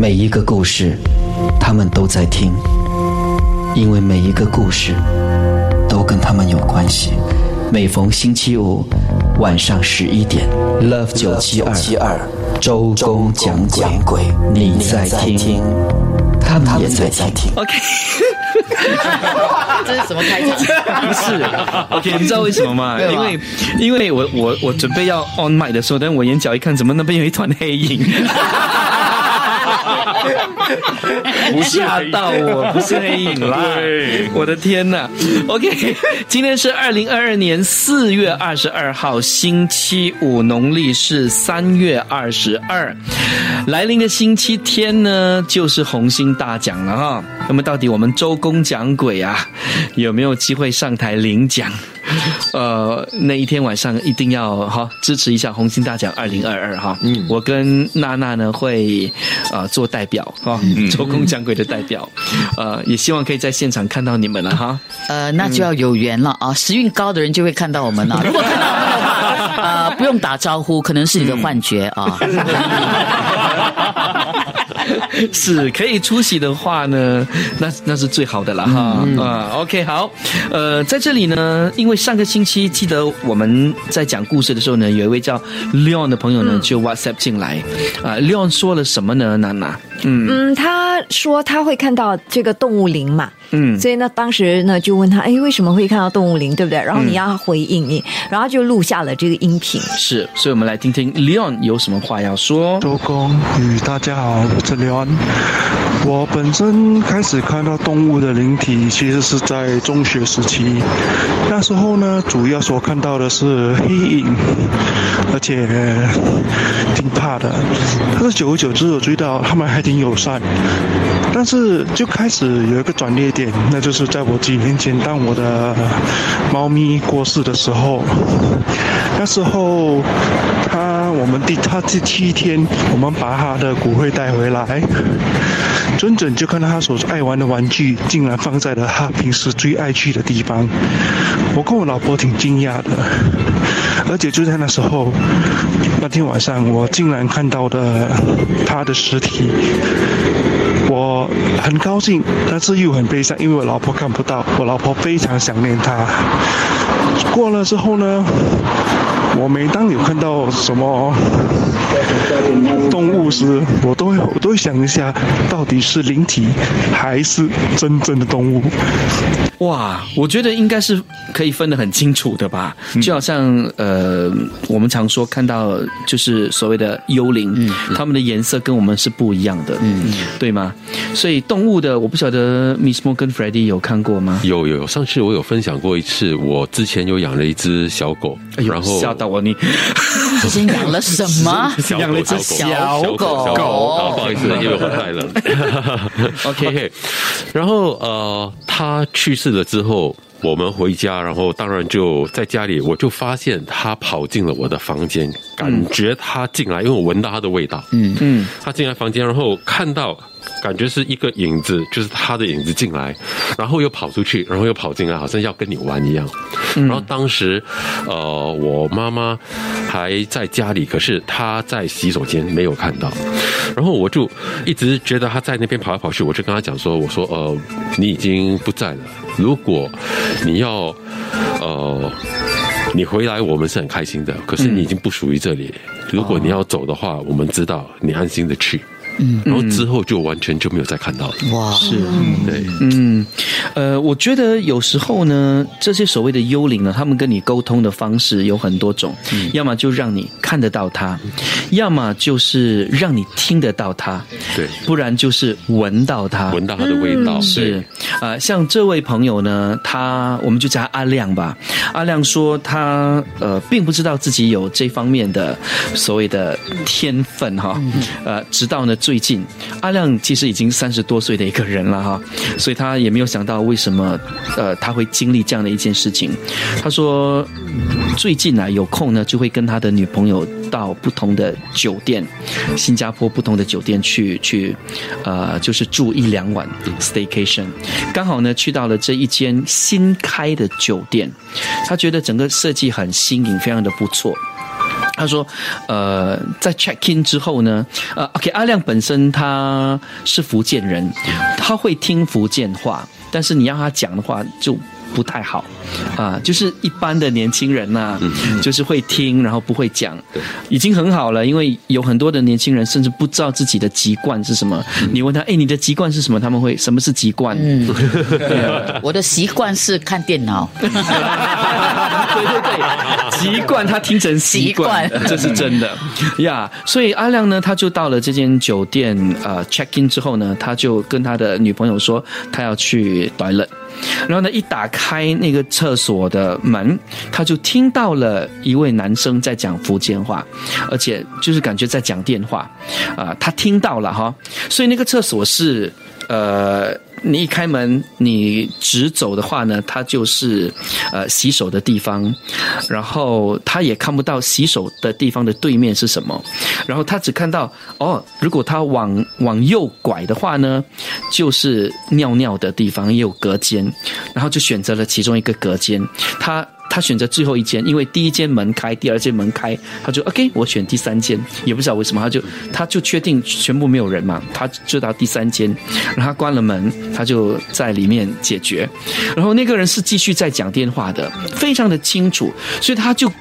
每一个故事，他们都在听，因为每一个故事都跟他们有关系。每逢星期五晚上十一点，Love 九七二周公讲鬼，你在听，他们也在听。OK，这是什么开场？不是 OK，你知道为什么吗？因为因为我我我准备要 on mic 的时候，但我眼角一看，怎么那边有一团黑影？吓到我，不是黑影啦！我的天呐 OK，今天是二零二二年四月二十二号，星期五，农历是三月二十二。来临的星期天呢，就是红星大奖了哈。那么到底我们周公讲鬼啊，有没有机会上台领奖？呃，那一天晚上一定要哈支持一下红星大奖二零二二哈。嗯，我跟娜娜呢会呃做代表哈，周公讲鬼的代表，呃，也希望可以在现场看到你们了哈。呃，那就要有缘了啊！时运高的人就会看到我们了。如果看到我们的话，呃，不用打招呼，可能是你的幻觉啊。是可以出席的话呢，那那是最好的了哈。啊，OK，好，呃，在这里呢，因为上个星期记得我们在讲故事的时候呢，有一位叫 Leon 的朋友呢就 WhatsApp 进来，啊，Leon 说了什么呢？娜娜，嗯嗯，他说他会看到这个动物灵嘛，嗯所以呢，当时呢就问他，哎，为什么会看到动物灵，对不对？然后你要回应你，然后就录下了这个音频。是，所以我们来听听 Leon 有什么话要说。周公与大家好，我是 Leon。我本身开始看到动物的灵体，其实是在中学时期。那时候呢，主要所看到的是黑影，而且挺怕的。但是久而久之，我注意到他们还挺友善。但是就开始有一个转捩点，那就是在我几年前，当我的猫咪过世的时候，那时候他我们第他第七天，我们把他的骨灰带回来，准准就看到他所爱玩的玩具竟然放在了他平时最爱去的地方，我跟我老婆挺惊讶的，而且就在那时候，那天晚上我竟然看到了他的尸体。我很高兴，但是又很悲伤，因为我老婆看不到，我老婆非常想念他。过了之后呢，我每当有看到什么动物时，我都会我都会想一下，到底是灵体还是真正的动物。哇，我觉得应该是可以分得很清楚的吧，就好像呃，我们常说看到就是所谓的幽灵，它们的颜色跟我们是不一样的，嗯，对吗？所以动物的，我不晓得 Miss Mo 跟 Freddie 有看过吗？有有有，上次我有分享过一次，我之前有养了一只小狗，哎，然后吓到我你，之前养了什么？养了一只小小狗小狗，啊不好意思，因为我太冷。OK OK，然后呃，他去世了之后。我们回家，然后当然就在家里，我就发现他跑进了我的房间，感觉他进来，因为我闻到他的味道。嗯嗯，他进来房间，然后看到，感觉是一个影子，就是他的影子进来，然后又跑出去，然后又跑进来，好像要跟你玩一样。然后当时，呃，我妈妈还在家里，可是她在洗手间没有看到，然后我就一直觉得她在那边跑来跑去，我就跟她讲说，我说，呃，你已经不在了，如果你要，呃。你回来，我们是很开心的。可是你已经不属于这里。如果你要走的话，我们知道你安心的去。嗯，然后之后就完全就没有再看到了。哇，是。对，嗯，呃，我觉得有时候呢，这些所谓的幽灵呢，他们跟你沟通的方式有很多种，要么就让你看得到它，要么就是让你听得到它，对。不然就是闻到它。闻到它的味道。是。对，呃，像这位朋友呢，他我们就叫他阿亮吧。阿亮说他呃并不知道自己有这方面的所谓的天分哈，呃，直到呢最最近，阿亮其实已经三十多岁的一个人了哈，所以他也没有想到为什么呃他会经历这样的一件事情。他说最近啊有空呢就会跟他的女朋友到不同的酒店，新加坡不同的酒店去去呃就是住一两晚 staycation，刚好呢去到了这一间新开的酒店，他觉得整个设计很新颖，非常的不错。他说，呃，在 check in 之后呢，呃，OK，阿亮本身他是福建人，他会听福建话，但是你让他讲的话就。不太好，啊，就是一般的年轻人呐，就是会听，然后不会讲，已经很好了。因为有很多的年轻人甚至不知道自己的籍贯是什么。你问他，哎，你的籍贯是什么？他们会什么是籍贯？嗯，我的习惯是看电脑。对对对，籍贯他听成习惯，这是真的呀。所以阿亮呢，他就到了这间酒店，呃，check in 之后呢，他就跟他的女朋友说，他要去 toilet。然后呢，一打开那个厕所的门，他就听到了一位男生在讲福建话，而且就是感觉在讲电话，啊，他听到了哈，所以那个厕所是呃。你一开门，你直走的话呢，它就是呃洗手的地方，然后他也看不到洗手的地方的对面是什么，然后他只看到哦，如果他往往右拐的话呢，就是尿尿的地方，也有隔间，然后就选择了其中一个隔间，他。他选择最后一间，因为第一间门开，第二间门开，他就 OK，我选第三间，也不知道为什么，他就他就确定全部没有人嘛，他就到第三间，然后关了门，他就在里面解决，然后那个人是继续在讲电话的，非常的清楚，所以他就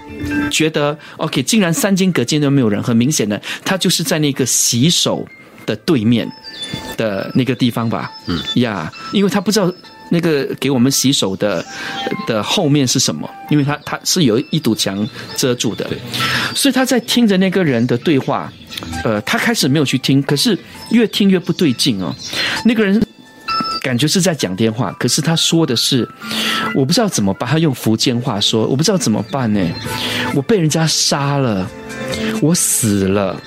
觉得 OK，竟然三间隔间都没有人，很明显的，他就是在那个洗手的对面的那个地方吧，嗯呀，因为他不知道。那个给我们洗手的的后面是什么？因为他他是有一堵墙遮住的，所以他在听着那个人的对话。呃，他开始没有去听，可是越听越不对劲哦。那个人感觉是在讲电话，可是他说的是我不知道怎么办。他用福建话说，我不知道怎么办呢？我被人家杀了，我死了。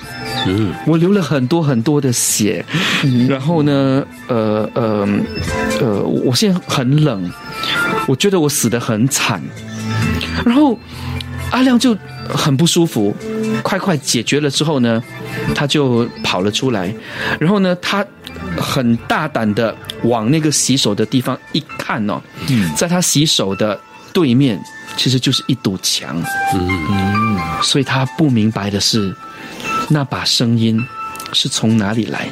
嗯，我流了很多很多的血，然后呢，呃呃呃，我现在很冷，我觉得我死的很惨，然后阿亮就很不舒服，快快解决了之后呢，他就跑了出来，然后呢，他很大胆的往那个洗手的地方一看哦，在他洗手的对面其实就是一堵墙，嗯，所以他不明白的是。那把声音是从哪里来？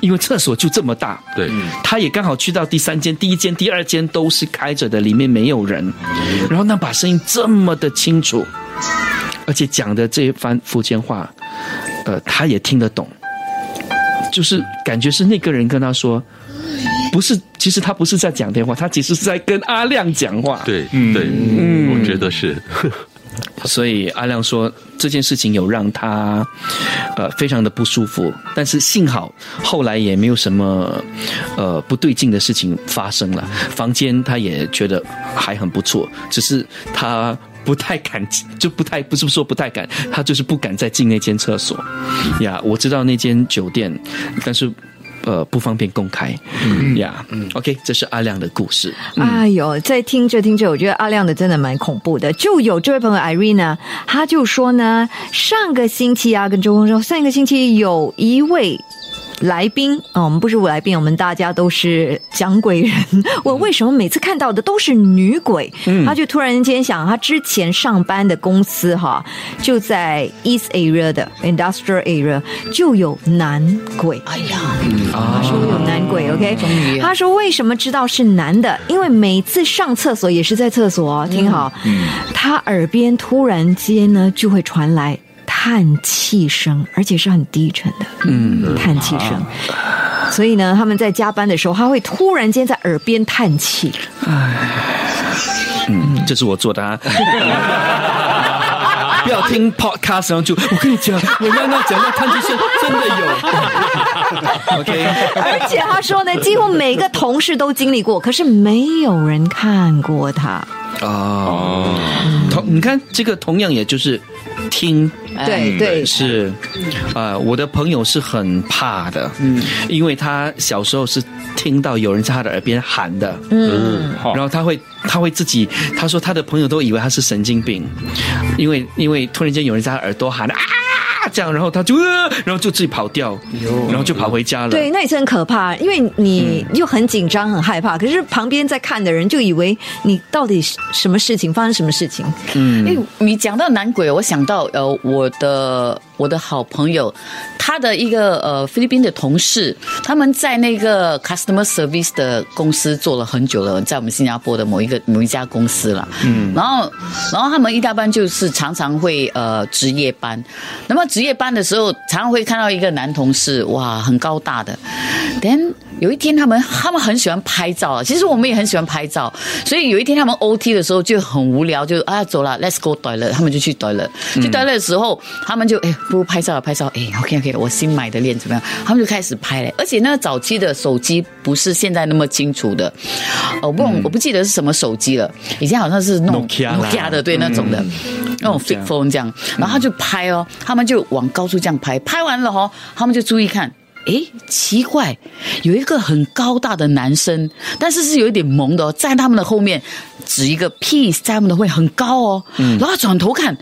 因为厕所就这么大，对，他也刚好去到第三间、第一间、第二间都是开着的，里面没有人。然后那把声音这么的清楚，而且讲的这一番福建话，呃，他也听得懂，就是感觉是那个人跟他说，不是，其实他不是在讲电话，他其实是在跟阿亮讲话。对，对，嗯，我觉得是。所以阿亮说这件事情有让他，呃，非常的不舒服。但是幸好后来也没有什么，呃，不对劲的事情发生了。房间他也觉得还很不错，只是他不太敢，就不太不是说不太敢，他就是不敢再进那间厕所。呀，我知道那间酒店，但是。呃，不方便公开，嗯呀，嗯，OK，这是阿亮的故事。哎呦，在听着听着，我觉得阿亮的真的蛮恐怖的。就有这位朋友 Irene，他就说呢，上个星期啊，跟周公说，上一个星期有一位。来宾啊，我们不是来宾，我们大家都是讲鬼人。我为什么每次看到的都是女鬼？他就突然间想，他之前上班的公司哈，就在 East Area 的 Industrial Area 就有男鬼。哎呀，他说有男鬼，OK。他说为什么知道是男的？因为每次上厕所也是在厕所，听好，他耳边突然间呢就会传来。叹气声，而且是很低沉的，嗯，叹气声。所以呢，他们在加班的时候，他会突然间在耳边叹气。唉，嗯，这是我做的啊。不要听 podcast，然后就我跟你讲，我刚刚讲到叹气声真的有。OK，而且他说呢，几乎每个同事都经历过，可是没有人看过他。哦，同你看这个同样也就是听。对对。是，呃，我的朋友是很怕的，嗯，因为他小时候是听到有人在他的耳边喊的，嗯，然后他会他会自己，他说他的朋友都以为他是神经病，因为因为突然间有人在他耳朵喊啊。这样，然后他就呃，然后就自己跑掉，然后就跑回家了。对，那也是很可怕，因为你又很紧张、很害怕，可是旁边在看的人就以为你到底什么事情发生什么事情。嗯，因为你讲到男鬼，我想到呃，我的我的好朋友，他的一个呃菲律宾的同事，他们在那个 customer service 的公司做了很久了，在我们新加坡的某一个某一家公司了。嗯，然后然后他们一大班就是常常会呃值夜班，那么值夜班的时候，常常会看到一个男同事，哇，很高大的。Then 有一天他们他们很喜欢拍照啊，其实我们也很喜欢拍照，所以有一天他们 OT 的时候就很无聊，就啊走了，Let's go 对了，他们就去对了，去对了的时候，他们就哎不如拍照了，拍照，哎 OK OK，我新买的链怎么样？他们就开始拍嘞，而且那个早期的手机不是现在那么清楚的，我不我不记得是什么手机了，以前好像是那种 Nokia 的，对那种的，那种 flip phone 这样，然后他就拍哦，他们就往高处这样拍，拍完了哦，他们就注意看。诶，奇怪，有一个很高大的男生，但是是有一点萌的哦，在他们的后面指一个 peace，在他们的会很高哦，然后转头看，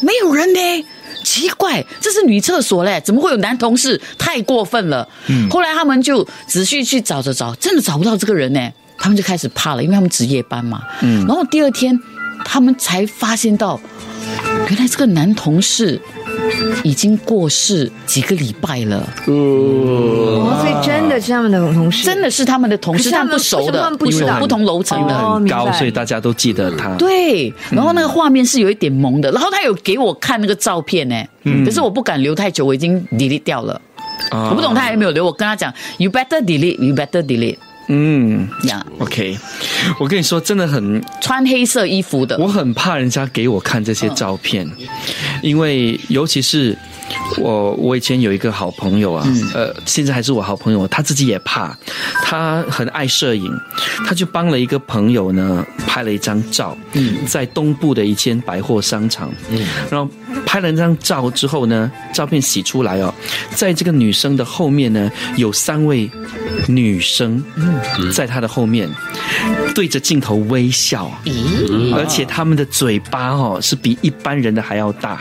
没有人呢，奇怪，这是女厕所嘞，怎么会有男同事？太过分了。后来他们就仔细去找着找，真的找不到这个人呢，他们就开始怕了，因为他们值夜班嘛。嗯，然后第二天他们才发现到，原来这个男同事。已经过世几个礼拜了，哦，所以真的是他们的同事，真的是他们的同事，但不熟的，不熟，不同楼层的，很高，所以大家都记得他。对，然后那个画面是有一点萌的，然后他有给我看那个照片呢，可是我不敢留太久，我已经 delete 掉了，我不懂他还没有留，我跟他讲，you better delete，you better delete。嗯，呀，OK，我跟你说，真的很穿黑色衣服的，我很怕人家给我看这些照片，因为尤其是我，我以前有一个好朋友啊，呃，现在还是我好朋友，他自己也怕，他很爱摄影，他就帮了一个朋友呢拍了一张照，嗯。在东部的一间百货商场，嗯。然后拍了那张照之后呢，照片洗出来哦，在这个女生的后面呢有三位女生。在她的后面，对着镜头微笑，而且他们的嘴巴哦是比一般人的还要大，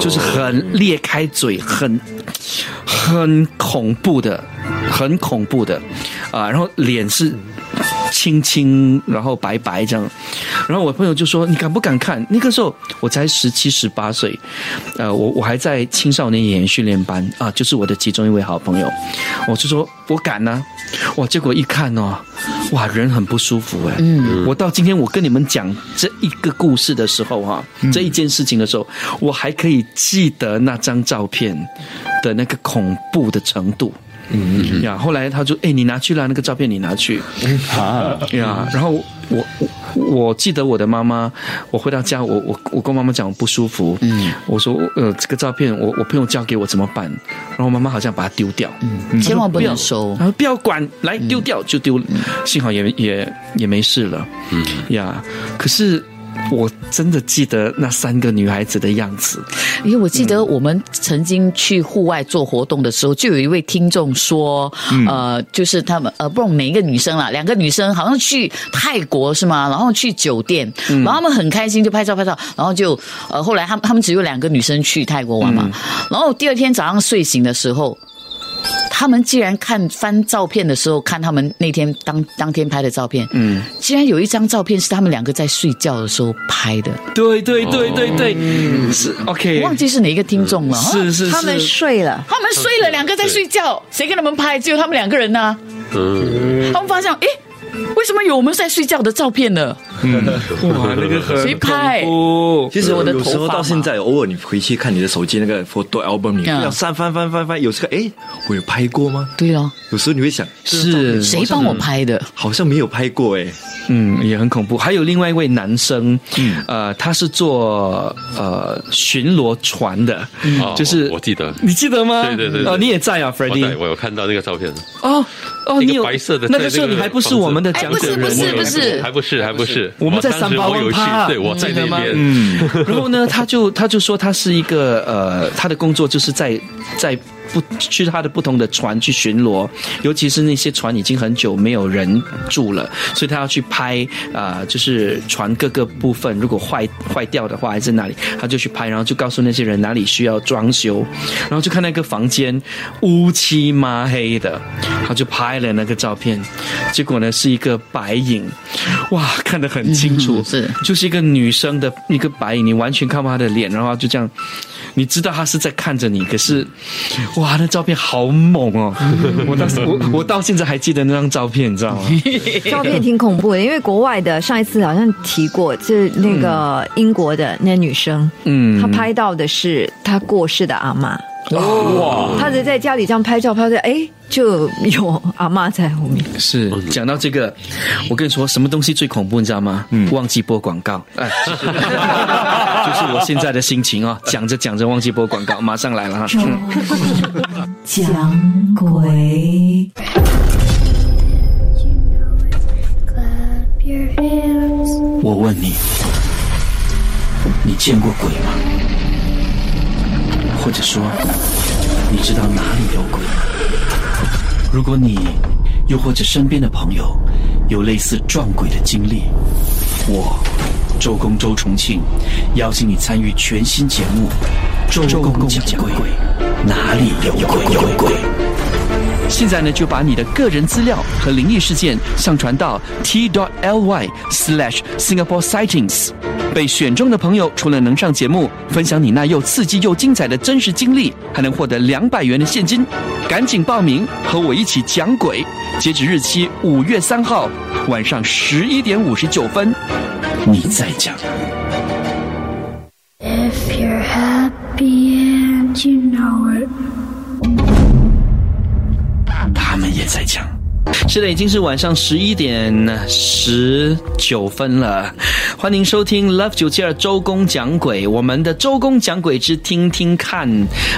就是很开嘴，很很恐怖的，很恐怖的啊！然后脸是。青青，然后白白这样，然后我朋友就说：“你敢不敢看？”那个时候我才十七十八岁，呃，我我还在青少年演员训练班啊，就是我的其中一位好朋友，我就说我敢呢，哇！结果一看哦，哇，人很不舒服哎。嗯。我到今天我跟你们讲这一个故事的时候哈，这一件事情的时候，我还可以记得那张照片的那个恐怖的程度。嗯呀，后来他就哎，你拿去了那个照片，你拿去。啊。呀。然后我我我记得我的妈妈，我回到家，我我我跟妈妈讲我不舒服，嗯，我说呃这个照片我我朋友交给我怎么办？然后妈妈好像把它丢掉，嗯，千万不能收，然后不要管，来丢掉就丢，幸好也也也没事了，嗯。呀，可是。我真的记得那三个女孩子的样子，因为我记得我们曾经去户外做活动的时候，就有一位听众说，呃，就是他们呃，不懂哪一个女生啦，两个女生好像去泰国是吗？然后去酒店，然后他们很开心就拍照拍照，然后就呃，后来他们他们只有两个女生去泰国玩嘛，然后第二天早上睡醒的时候。他们既然看翻照片的时候，看他们那天当当天拍的照片，嗯，竟然有一张照片是他们两个在睡觉的时候拍的。对对对对对，是 OK。忘记是哪一个听众了。是是是，他们睡了，他们睡了，两个在睡觉，谁给他们拍？只有他们两个人呢。嗯，他们发现，哎。为什么有我们在睡觉的照片呢？嗯，哇，那个谁拍？其实我的有时候到现在，偶尔你回去看你的手机那个 photo album 你，要翻翻翻翻翻，有时候哎，我有拍过吗？对哦，有时候你会想，是谁帮我拍的？好像没有拍过哎。嗯，也很恐怖。还有另外一位男生，呃，他是做呃巡逻船的，就是我记得，你记得吗？对对对，哦，你也在啊，Freddie，我有看到那个照片。哦哦，你有白色的，那个时候你还不是我们的讲者人，不是不是。还不是还不是，我们在三八万趴，对，我在那边。嗯，然后呢，他就他就说他是一个呃，他的工作就是在在。不去他的不同的船去巡逻，尤其是那些船已经很久没有人住了，所以他要去拍啊、就是船各个部分如果坏坏掉的话还是哪里，他就去拍，然后就告诉那些人哪里需要装修，然后就看那个房间乌漆嘛黑的，他就拍了那个照片，结果呢是一个白影，哇，看得很清楚，嗯是。就是一个女生的一个白影，你完全看不到她的脸，然后就这样，你知道他是在看着你，可是，哇，那照片好猛哦！我当时我我到现在还记得那张照片，你知道吗？照片挺恐怖的，因为国外的上一次好像提过，就是那个英国的那女生，嗯她拍到的是她过世的阿妈。哇！他只是在家里这样拍照，拍照，哎，就有阿妈在后面。是讲到这个，我跟你说，什么东西最恐怖，你知道吗？嗯忘记播广告，哎，就是我现在的心情哦，讲着讲着忘记播广告，马上来了哈。嗯讲鬼。我问你，你见过鬼吗？或者说，你知道哪里有鬼？如果你又或者身边的朋友有类似撞鬼的经历，我周公周重庆邀请你参与全新节目《周公讲鬼》，哪里有鬼有鬼？现在呢，就把你的个人资料和灵异事件上传到 t dot l y slash Singapore sightings。被选中的朋友，除了能上节目分享你那又刺激又精彩的真实经历，还能获得两百元的现金。赶紧报名，和我一起讲鬼！截止日期五月三号晚上十一点五十九分。你在讲。If you're happy and you know it. 他们也在讲。是的，已经是晚上十一点十九分了。欢迎收听 Love 九七二周公讲鬼，我们的周公讲鬼之听听看，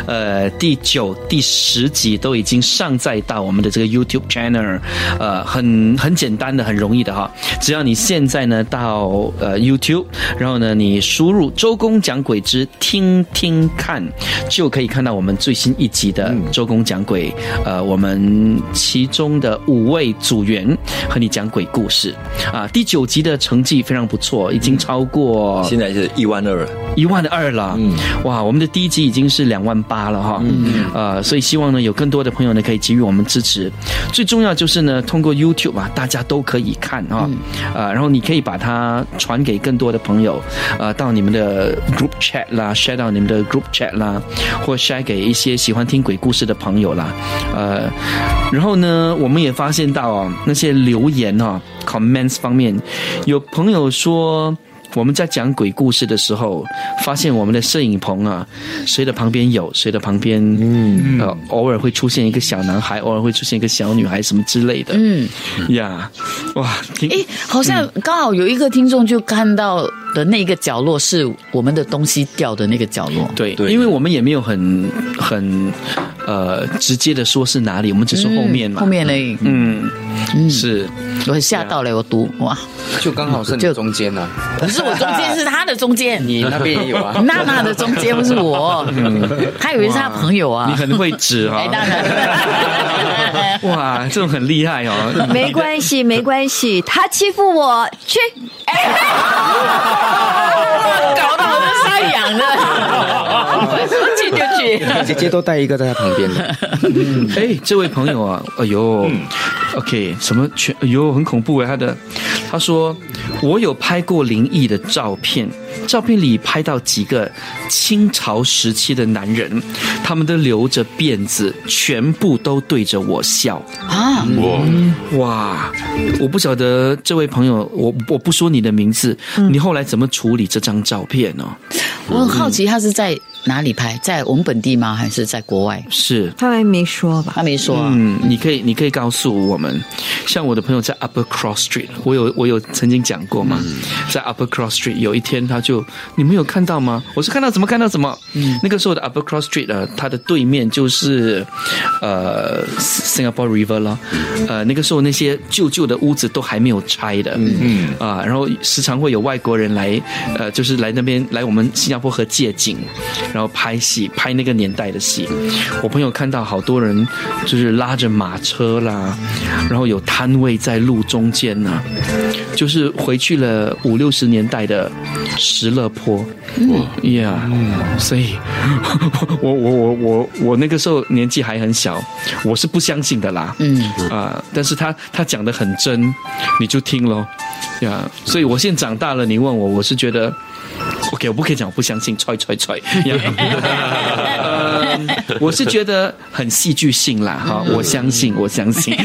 呃，第九、第十集都已经上载到我们的这个 YouTube channel，呃，很很简单的，很容易的哈。只要你现在呢到呃 YouTube，然后呢你输入周公讲鬼之听听看，就可以看到我们最新一集的周公讲鬼，呃，我们其中的五位组员和你讲鬼故事。啊。第九集的成绩非常不错，已经超过现在是一万二。了，一万二了，嗯，哇，我们的第一集已经是两万八了哈，嗯，呃，所以希望呢有更多的朋友呢可以给予我们支持，最重要就是呢通过 YouTube 啊，大家都可以看啊，呃，然后你可以把它传给更多的朋友，呃，到你们的 group chat 啦，share 到你们的 group chat 啦，或 share 给一些喜欢听鬼故事的朋友啦，呃，然后呢，我们也发现到哦，那些留言哦 comments 方面，有朋友说。我们在讲鬼故事的时候，发现我们的摄影棚啊，谁的旁边有，谁的旁边，嗯，呃，偶尔会出现一个小男孩，偶尔会出现一个小女孩，什么之类的，嗯，呀，哇，挺诶，好像刚好有一个听众就看到的那个角落是我们的东西掉的那个角落。对，对。因为我们也没有很很呃直接的说是哪里，我们只是后面嘛，后面嘞，嗯，嗯。是。我很吓到了，我读哇，就刚好是你就中间呢、不是我中间，是他的中间，你那边也有啊。娜娜的中间不是我，他以为是他朋友啊。你很会指啊。哎，，当然，哇，这种很厉害哦，没关系，没关系，他欺负我，去。搞得我们晒痒的，说去就去。姐姐都带一个在他旁边的，哎，这位朋友啊，哎呦，OK，什么全，哎呦，很恐怖哎，他的，他说我有拍过灵异的照片，照片里拍到几个清朝时期的男人，他们都留着辫子，全部都对着我笑。啊，哇，我不晓得这位朋友，我我不说你的名字，你后来怎么处理这张照片呢、我很好奇他是在哪里拍，在我们本地吗？还是在国外？是。他还没说吧？他没说啊。嗯，你可以，你可以告诉我们，像我的朋友在 Upper Cross Street，我有我有曾经讲过嘛，在 Upper Cross Street 有一天他就你们有看到吗？我是看到怎么看到怎么？嗯，那个时候的 Upper Cross Street 呃，它的对面就是呃 Singapore River 了，呃，那个时候那些旧旧的屋子都还没有拆的，嗯嗯啊，然后时常会有外国人来，呃，就是来那边来我们新加坡河借景，然后拍戏，拍那个年代的戏。我朋友看到好多人就是拉着马车啦，然后有摊位在路中间呢、就是回去了五六十年代的石勒坡，呀，所以，我我我我我那个时候年纪还很小，我是不相信的啦，嗯。啊，但是他他讲的很真，你就听咯，呀，所以我现在长大了，你问我，我是觉得。OK，我不可以讲我不相信，踹 踹踹。呃 我是觉得很戏剧性啦，哈，我相信，我相信，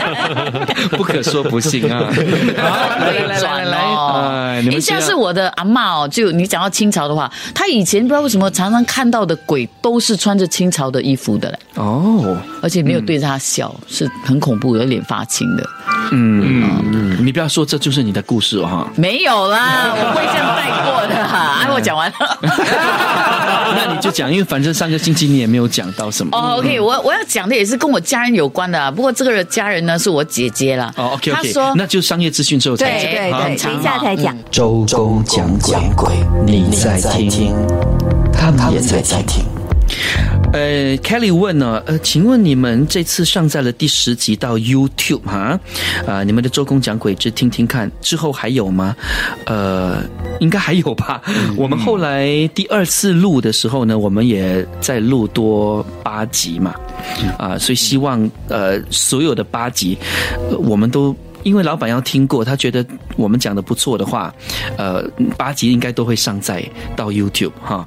不可说不信啊。好，来来来来来，哎，你像是我的阿嬷哦，就你讲到清朝的话，她以前不知道为什么常常看到的鬼都是穿着清朝的衣服的嘞，哦，而且没有对着她笑，是很恐怖有，脸发青的。嗯嗯，你不要说这就是你的故事哦，哈。没有啦，我会这样带过的。哎，我讲完了。那你就讲，因为反正上个星期你也没有讲到什么。哦，OK，我我要讲的也是跟我家人有关的啊，不过这个家人呢是我姐姐啦。哦，OK 她 OK，说那就商业资讯之后再对讲。对对，对等一下才讲。周公讲鬼，你在听，他们也在听。呃，Kelly 问呢，呃，请问你们这次上载了第十集到 YouTube 哈，啊、你们的周公讲鬼之听听看之后还有吗？呃，应该还有吧。我们后来第二次录的时候呢，我们也在录多八集嘛，啊、所以希望呃所有的八集，呃我们都。因为老板要听过，他觉得我们讲的不错的话，呃，八集应该都会上载到 YouTube 哈。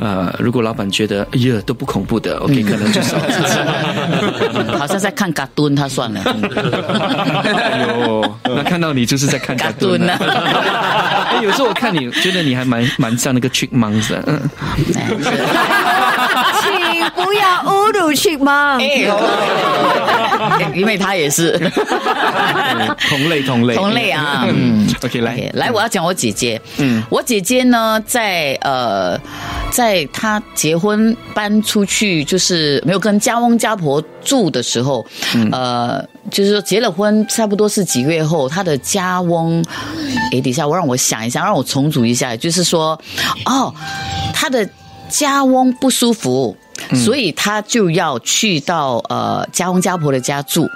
呃，如果老板觉得哎呀都不恐怖的，OK，可能就少几集。好像在看嘎蹲，他算了。哎呦，那看到你就是在看嘎蹲啊！哎，有时候我看你，觉得你还蛮蛮像那个 Chipmunks 的，不要侮辱去吗？因为他也是同类同类同类啊。嗯。OK，来来，我要讲我姐姐。嗯嗯，我姐姐呢，在呃，在她结婚搬出去，就是没有跟家翁家婆住的时候，呃，就是说结了婚，差不多是几个月后，她的家翁，诶，等一下，我让我想一下，让我重组一下，就是说，哦，她的家翁不舒服。所以她就要去到呃家翁家婆的家住，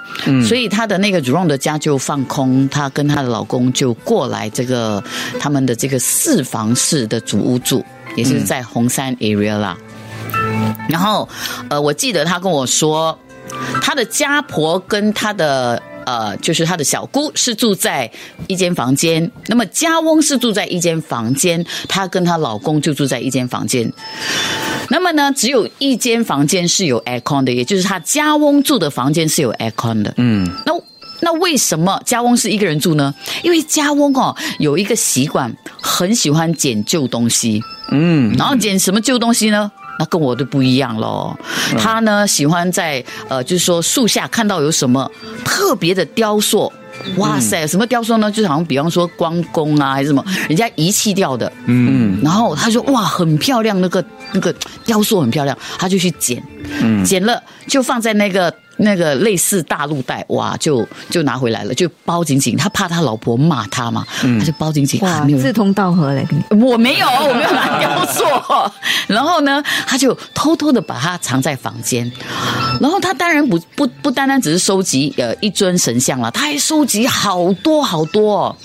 所以她的那个 r o 的家就放空，她跟她的老公就过来这个他们的这个四房式的主屋住，也是在红山 area 啦。然后呃，我记得她跟我说，她的家婆跟她的。呃，就是她的小姑是住在一间房间，那么家翁是住在一间房间，她跟她老公就住在一间房间。那么呢，只有一间房间是有 aircon 的，也就是她家翁住的房间是有 aircon 的。嗯，那那为什么家翁是一个人住呢？因为家翁哦有一个习惯，很喜欢捡旧东西。嗯然后捡什么旧东西呢？那跟我的不一样喽。他呢喜欢在呃，就是说树下看到有什么特别的雕塑。哇塞，什么雕塑呢？就是好像比方说关公啊，还是什么人家遗弃掉的，嗯，然后他说哇，很漂亮，那个那个雕塑很漂亮，他就去捡，嗯，捡了就放在那个那个类似大陆袋，哇，就就拿回来了，就包紧紧，他怕他老婆骂他嘛，他就包紧紧，啊哇没有，志同道合嘞，我没有，我没有拿雕塑。然后呢，他就偷偷的把它藏在房间。然后他当然不不不单单只是收集呃一尊神像了，他还收集好多好多、哦，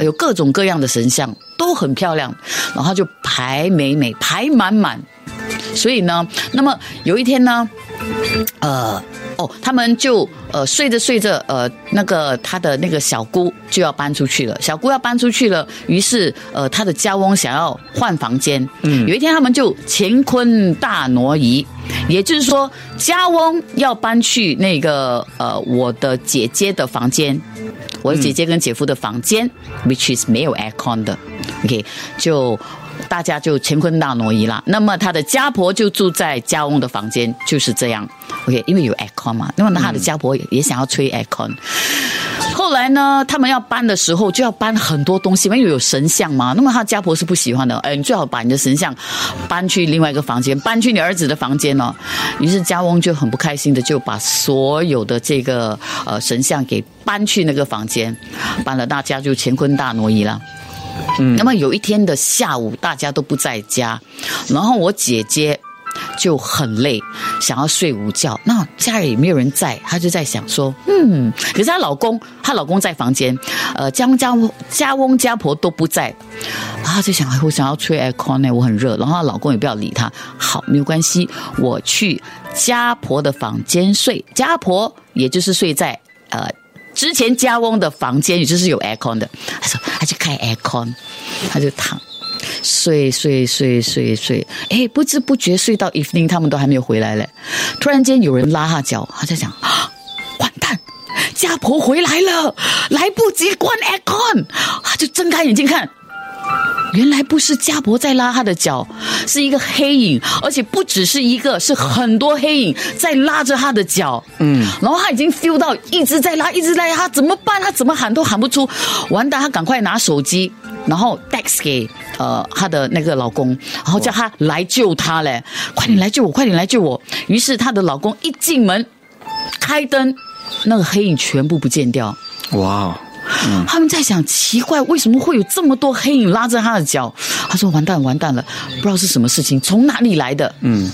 有各种各样的神像，都很漂亮。然后他就排美美，排满满。所以呢，那么有一天呢，呃，哦，他们就呃睡着睡着，呃，那个他的那个小姑就要搬出去了，小姑要搬出去了，于是呃他的家翁想要换房间，嗯，有一天他们就乾坤大挪移，也就是说家翁要搬去那个呃我的姐姐的房间，我的姐姐跟姐夫的房间、w h i c h is 没有 aircon 的，OK，就大家就乾坤大挪移啦。那么他的家婆就住在家翁的房间，就是这样。OK，因为有 aircon 嘛，那么他的家婆也想要吹 aircon。后来呢，他们要搬的时候就要搬很多东西，因为有神像嘛。那么他家婆是不喜欢的，哎，你最好把你的神像搬去另外一个房间，搬去你儿子的房间哦。于是家翁就很不开心的就把所有的这个呃神像给搬去那个房间，搬了，大家就乾坤大挪移了。那么有一天的下午，大家都不在家，然后我姐姐。就很累，想要睡午觉。那家里也没有人在，她就在想说，嗯，可是她老公，她老公在房间，呃，家家家翁家婆都不在，然后就想，我想要吹 aircon 呢，我很热。然后她老公也不要理她，好，没有关系，我去家婆的房间睡。家婆也就是睡在呃之前家翁的房间，也就是有 aircon 的。他说，他就开 aircon，他就躺。睡睡睡睡睡，哎，不知不觉睡到 evening，他们都还没有回来嘞。突然间有人拉他脚，他在想啊：完蛋，家婆回来了，来不及关 aircon，他就睁开眼睛看。原来不是家婆在拉他的脚，是一个黑影，而且不只是一个，是很多黑影在拉着他的脚。嗯，然后他已经 feel 到一直在拉，一直在拉，他怎么办？他怎么喊都喊不出。完蛋，他赶快拿手机，然后 text 给呃他的那个老公，然后叫他来救他嘞，快点来救我，快点来救我。于是她的老公一进门，开灯，那个黑影全部不见掉。哇！他们在想，奇怪，为什么会有这么多黑影拉着他的脚？他说：“完蛋，完蛋了，不知道是什么事情，从哪里来的？”嗯，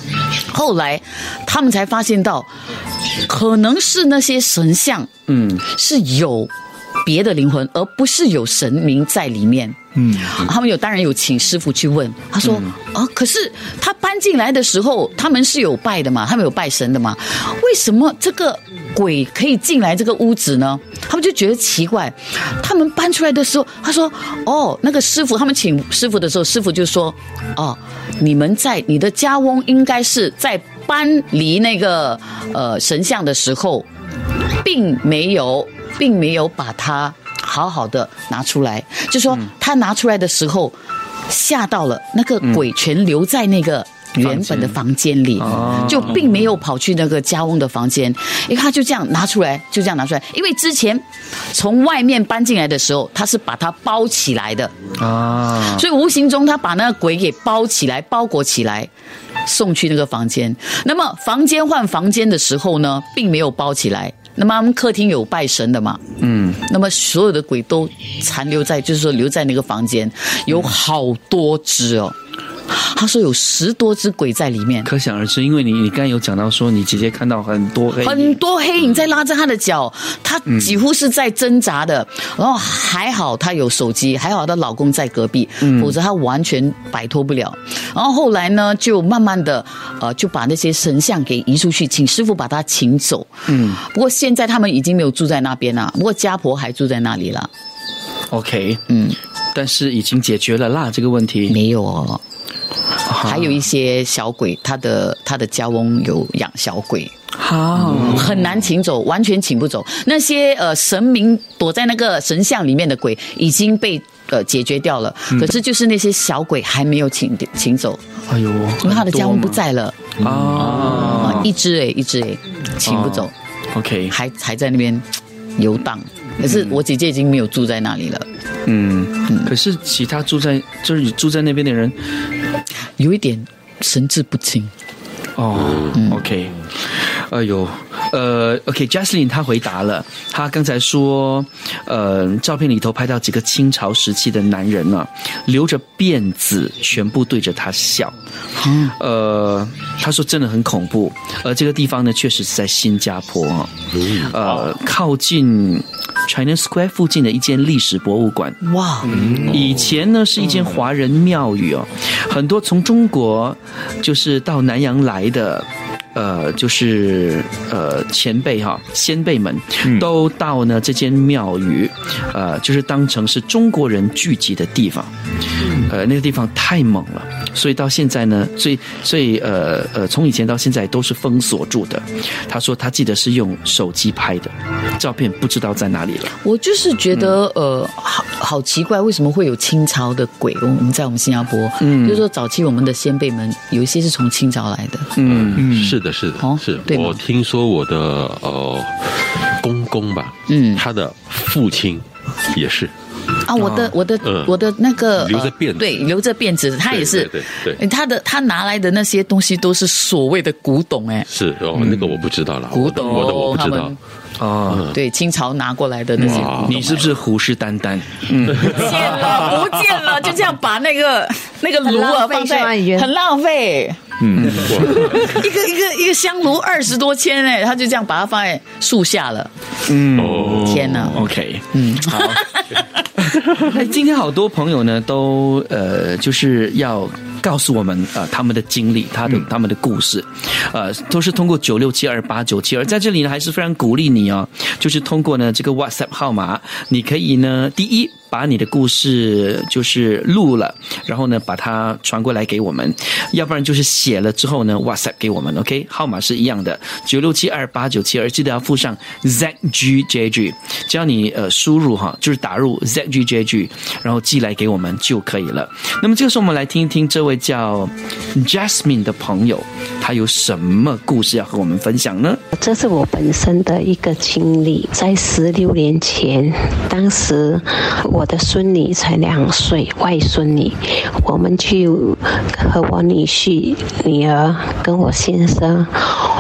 后来他们才发现到，可能是那些神像，嗯，是有别的灵魂，而不是有神明在里面。嗯，他们有当然有请师傅去问，他说：“啊，可是他搬进来的时候，他们是有拜的嘛，他们有拜神的嘛，为什么这个鬼可以进来这个屋子呢？”他们就觉得奇怪。他们搬出来的时候，他说：“哦，那个师傅，他们请师傅的时候，师傅就说：‘哦，你们在你的家翁应该是在搬离那个呃神像的时候，并没有，并没有把它。’”好好的拿出来，就说他拿出来的时候吓到了，那个鬼全留在那个原本的房间里，就并没有跑去那个家翁的房间。因为他就这样拿出来，就这样拿出来。因为之前从外面搬进来的时候，他是把它包起来的啊，所以无形中他把那个鬼给包起来、包裹起来，送去那个房间。那么房间换房间的时候呢，并没有包起来。那么我们客厅有拜神的嘛？嗯，那么所有的鬼都残留在，就是说留在那个房间，有好多只哦。他说有十多只鬼在里面，可想而知。因为你你刚才有讲到说，你姐姐看到很多黑很多黑影在拉着他的脚，他几乎是在挣扎的。然后还好她有手机，还好她老公在隔壁，否则她完全摆脱不了。然后后来呢，就慢慢的呃就把那些神像给移出去，请师傅把他请走。嗯，不过现在他们已经没有住在那边了，不过家婆还住在那里了。OK，嗯，但是已经解决了啦这个问题。没有哦。还有一些小鬼，他的他的家翁有养小鬼，好。很难请走，完全请不走。那些呃神明躲在那个神像里面的鬼已经被呃解决掉了，可是就是那些小鬼还没有请请走。哎呦，因为他的家翁不在了。啊，一只哎，一只哎，请不走。OK，还还在那边游荡。可是我姐姐已经没有住在那里了。嗯，可是其他住在就是住在那边的人，有一点神志不清。哦，OK，哎呦，呃，OK，Jaslyn 他回答了，他刚才说，呃，照片里头拍到几个清朝时期的男人呢，留着辫子，全部对着他笑。呃，他说真的很恐怖。而，这个地方呢，确实是在新加坡啊，呃，靠近。China Square 附近的一间历史博物馆，哇！以前呢是一间华人庙宇哦，很多从中国就是到南洋来的呃，就是呃前辈哈先辈们都到呢这间庙宇，呃，就是当成是中国人聚集的地方。呃，那个地方太猛了，所以到现在呢，所以所以呃呃，从以前到现在都是封锁住的。他说他记得是用手机拍的，照片不知道在哪里了。我就是觉得，呃，好好奇怪，为什么会有清朝的鬼？我们在我们新加坡，嗯，就是说早期我们的先辈们有一些是从清朝来的，嗯嗯，是的，是的，哦是。对我听说我的呃公公吧，嗯。他的父亲也是，啊，我的我的嗯。我的那个留着辫子。呃对，留着辫子，他也是，对对对他的他拿来的那些东西都是所谓的古董，哎，是哦，那个我不知道了，古董我的我不知道。他们，哦，对，清朝拿过来的那些，你是不是虎视眈眈？嗯，不见了？不见了，就这样把那个那个炉啊放在很浪费，嗯，一个一个一个香炉二十多千哎，他就这样把它放在树下了，哦，天哪！OK，嗯，好。哎，今天好多朋友呢，都呃，就是要告诉我们呃他们的经历，他的、他们的故事，呃，都是通过九六七二八九七二，在这里呢，还是非常鼓励你哦，就是通过呢这个 WhatsApp 号码，你可以呢，第一。把你的故事就是录了，然后呢把它传过来给我们，要不然就是写了之后呢 WhatsApp 给我们，OK，号码是一样的，九六七二八九七二，记得要附上 ZGJG，只要你呃输入哈，就是打入 ZGJG，然后寄来给我们就可以了。那么这个时候我们来听一听这位叫 Jasmine 的朋友，他有什么故事要和我们分享呢？这是我本身的一个经历，在十六年前，当时我我的孙女才两岁，外孙女，我们去和我女婿、女儿跟我先生，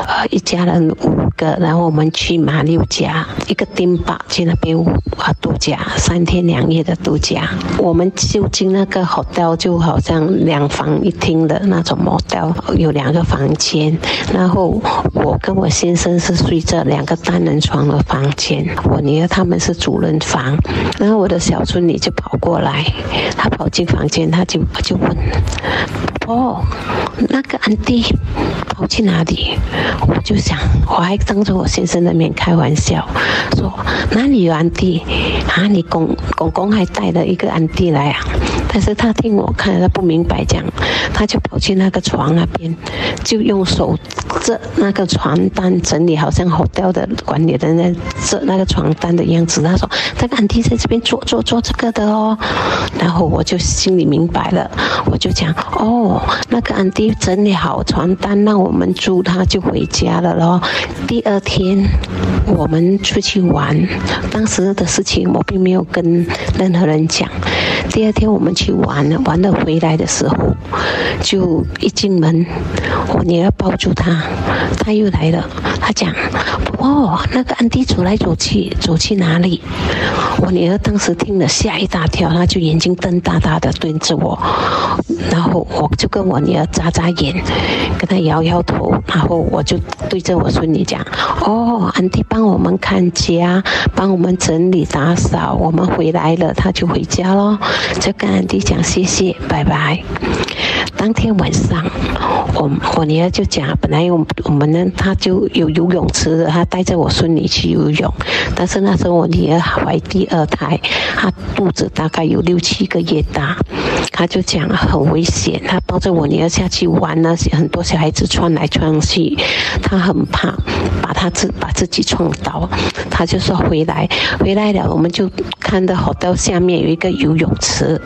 呃，一家人五个，然后我们去马六甲一个丁堡去那边啊度假，三天两夜的度假。我们就进那个 hotel，就好像两房一厅的那种 model，有两个房间，然后我跟我先生是睡着两个单人床的房间，我女儿他们是主人房，然后我的小孙女就跑过来，她跑进房间，她就就问，哦，那个安迪跑去哪里？我就想，我还当着我先生的面开玩笑，说哪里有安迪啊？你公公公还带了一个安迪来啊？但是他听我看，他不明白讲，他就跑去那个床那边，就用手折那个床单整理，好像 hotel 的管理的那折那个床单的样子。他说这个安迪在这边做做做这个的哦，然后我就心里明白了，我就讲哦，那个安迪整理好床单让我们住，他就回家了咯。第二天我们出去玩，当时的事情我并没有跟任何人讲。第二天我们去去玩了，玩了回来的时候，就一进门，我女儿抱住他，他又来了，他讲，哦，那个安迪走来走去，走去哪里？我女儿当时听了吓一大跳，她就眼睛瞪大大的对着我，然后我就跟我女儿眨眨眼，跟她摇摇头，然后我就对着我孙女讲，哦，安迪帮我们看家，帮我们整理打扫，我们回来了，她就回家咯，就跟安迪讲谢谢，拜拜。当天晚上，我我女儿就讲，本来我我们呢，她就有游泳池的，她带着我孙女去游泳，但是那时候我女儿怀第二胎，她肚子大概有六七个月大，她就讲很危险，她抱着我女儿下去玩呢，很多小孩子穿来穿去，她很怕把她自把自己撞倒，她就说回来，回来了，我们就看到河道下面有一个游泳池，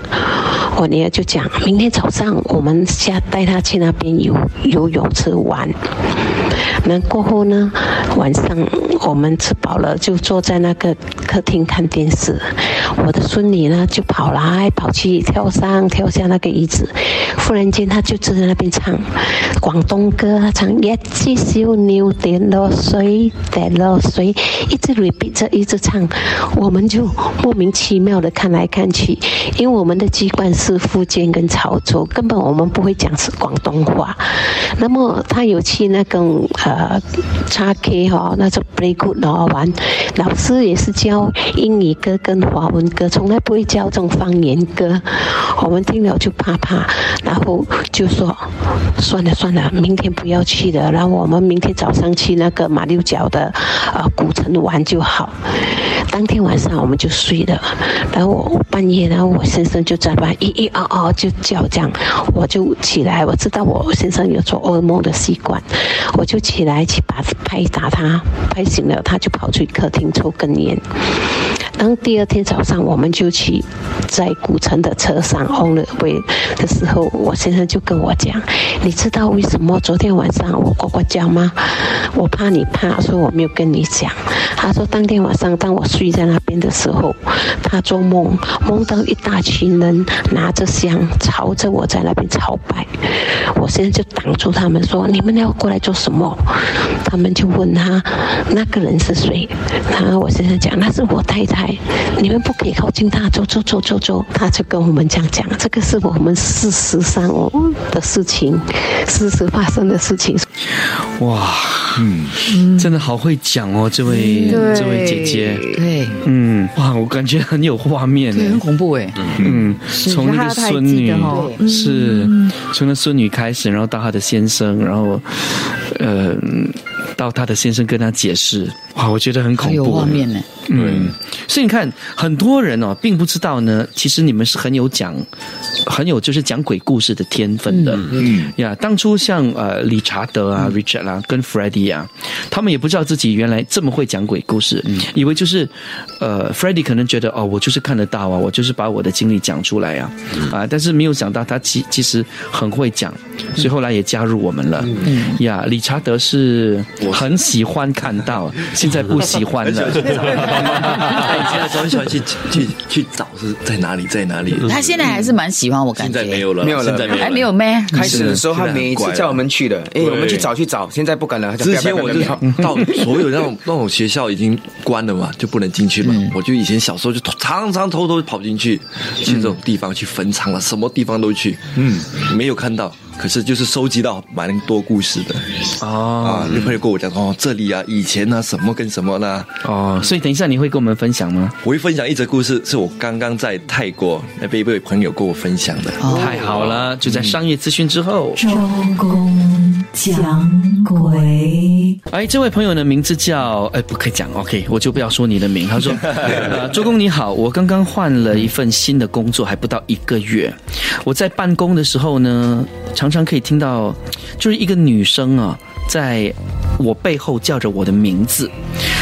我女儿就讲，明天早上我们下带她去那边游游泳池玩。那过后呢，晚上我们吃饱了，就坐在那个客厅看电视。我的孙女呢，就跑来跑去，跳上跳下那个椅子。忽然间，她就坐在那边唱广东歌，她唱一只小鳥跌落水，跌落水，一直 repeat 着，一直唱。我们就莫名其妙的看来看去，因为我们的籍贯是是福建跟潮州，根本我们不会讲是广东话。那么他有去那个呃叉 K 哈、那种 play good 哦玩，老师也是教英语歌跟华文歌，从来不会教这种方言歌。我们听了就怕怕，然后就说算了算了，明天不要去了，然后我们明天早上去那个马六甲的呃古城玩就好。当天晚上我们就睡了，然后我半夜，然后我先生就在那一嗷嗷就叫这样，我就起来，我知道我先生有做噩梦的习惯，我就起来去把拍打他，拍醒了他就跑去客厅抽根烟。当第二天早上我们就去在古城的车上 on the way 的时候，我先生就跟我讲：“你知道为什么昨天晚上我呱呱叫吗？我怕你怕，所以我没有跟你讲。”他说：“当天晚上当我睡在那边的时候，他做梦梦到一大群人拿着香朝着我在那边朝拜。我现在就挡住他们说：‘你们要过来做什么？’他们就问他那个人是谁。然后我现在讲那是我太太。”你们不可以靠近他，走走走走走。他就跟我们这样讲，这个是我们事实上的事情，事实发生的事情。哇，嗯，真的好会讲哦，这位这位姐姐，对，嗯，哇，我感觉很有画面，很恐怖哎，嗯，从那个孙女是从那孙女开始，然后到她的先生，然后呃，到她的先生跟她解释，哇，我觉得很恐怖，有画面呢，嗯。所以你看，很多人哦，并不知道呢。其实你们是很有讲，很有就是讲鬼故事的天分的。嗯呀，当初像呃理查德啊、Richard 啦、跟 Freddie 啊，他们也不知道自己原来这么会讲鬼故事，以为就是呃 Freddie 可能觉得哦，我就是看得到啊，我就是把我的经历讲出来啊。啊，但是没有想到他其其实很会讲，所以后来也加入我们了。嗯。呀，理查德是很喜欢看到，现在不喜欢了。你现在专门去去去找是在哪里，在哪里？他现在还是蛮喜欢我，感觉现在没有了，没有了，还没有咩？开始的时候他每一次叫我们去的，哎，我们去找去找，现在不敢了。之前我就到所有那种那种学校已经关了嘛，就不能进去嘛。我就以前小时候就常常偷偷跑进去，去这种地方去坟场了，什么地方都去，嗯，没有看到。可是就是收集到蛮多故事的哦，啊，女朋友跟我讲哦，这里啊，以前呢什么跟什么呢？哦，所以等一下你会跟我们分享吗？我会分享一则故事，是我刚刚在泰国那边一位朋友跟我分享的。太好了，就在商业资讯之后。讲鬼，哎，这位朋友的名字叫哎，不可以讲，OK，我就不要说你的名。他说，呃，周公你好，我刚刚换了一份新的工作，还不到一个月，我在办公的时候呢，常。常常可以听到，就是一个女生啊，在我背后叫着我的名字。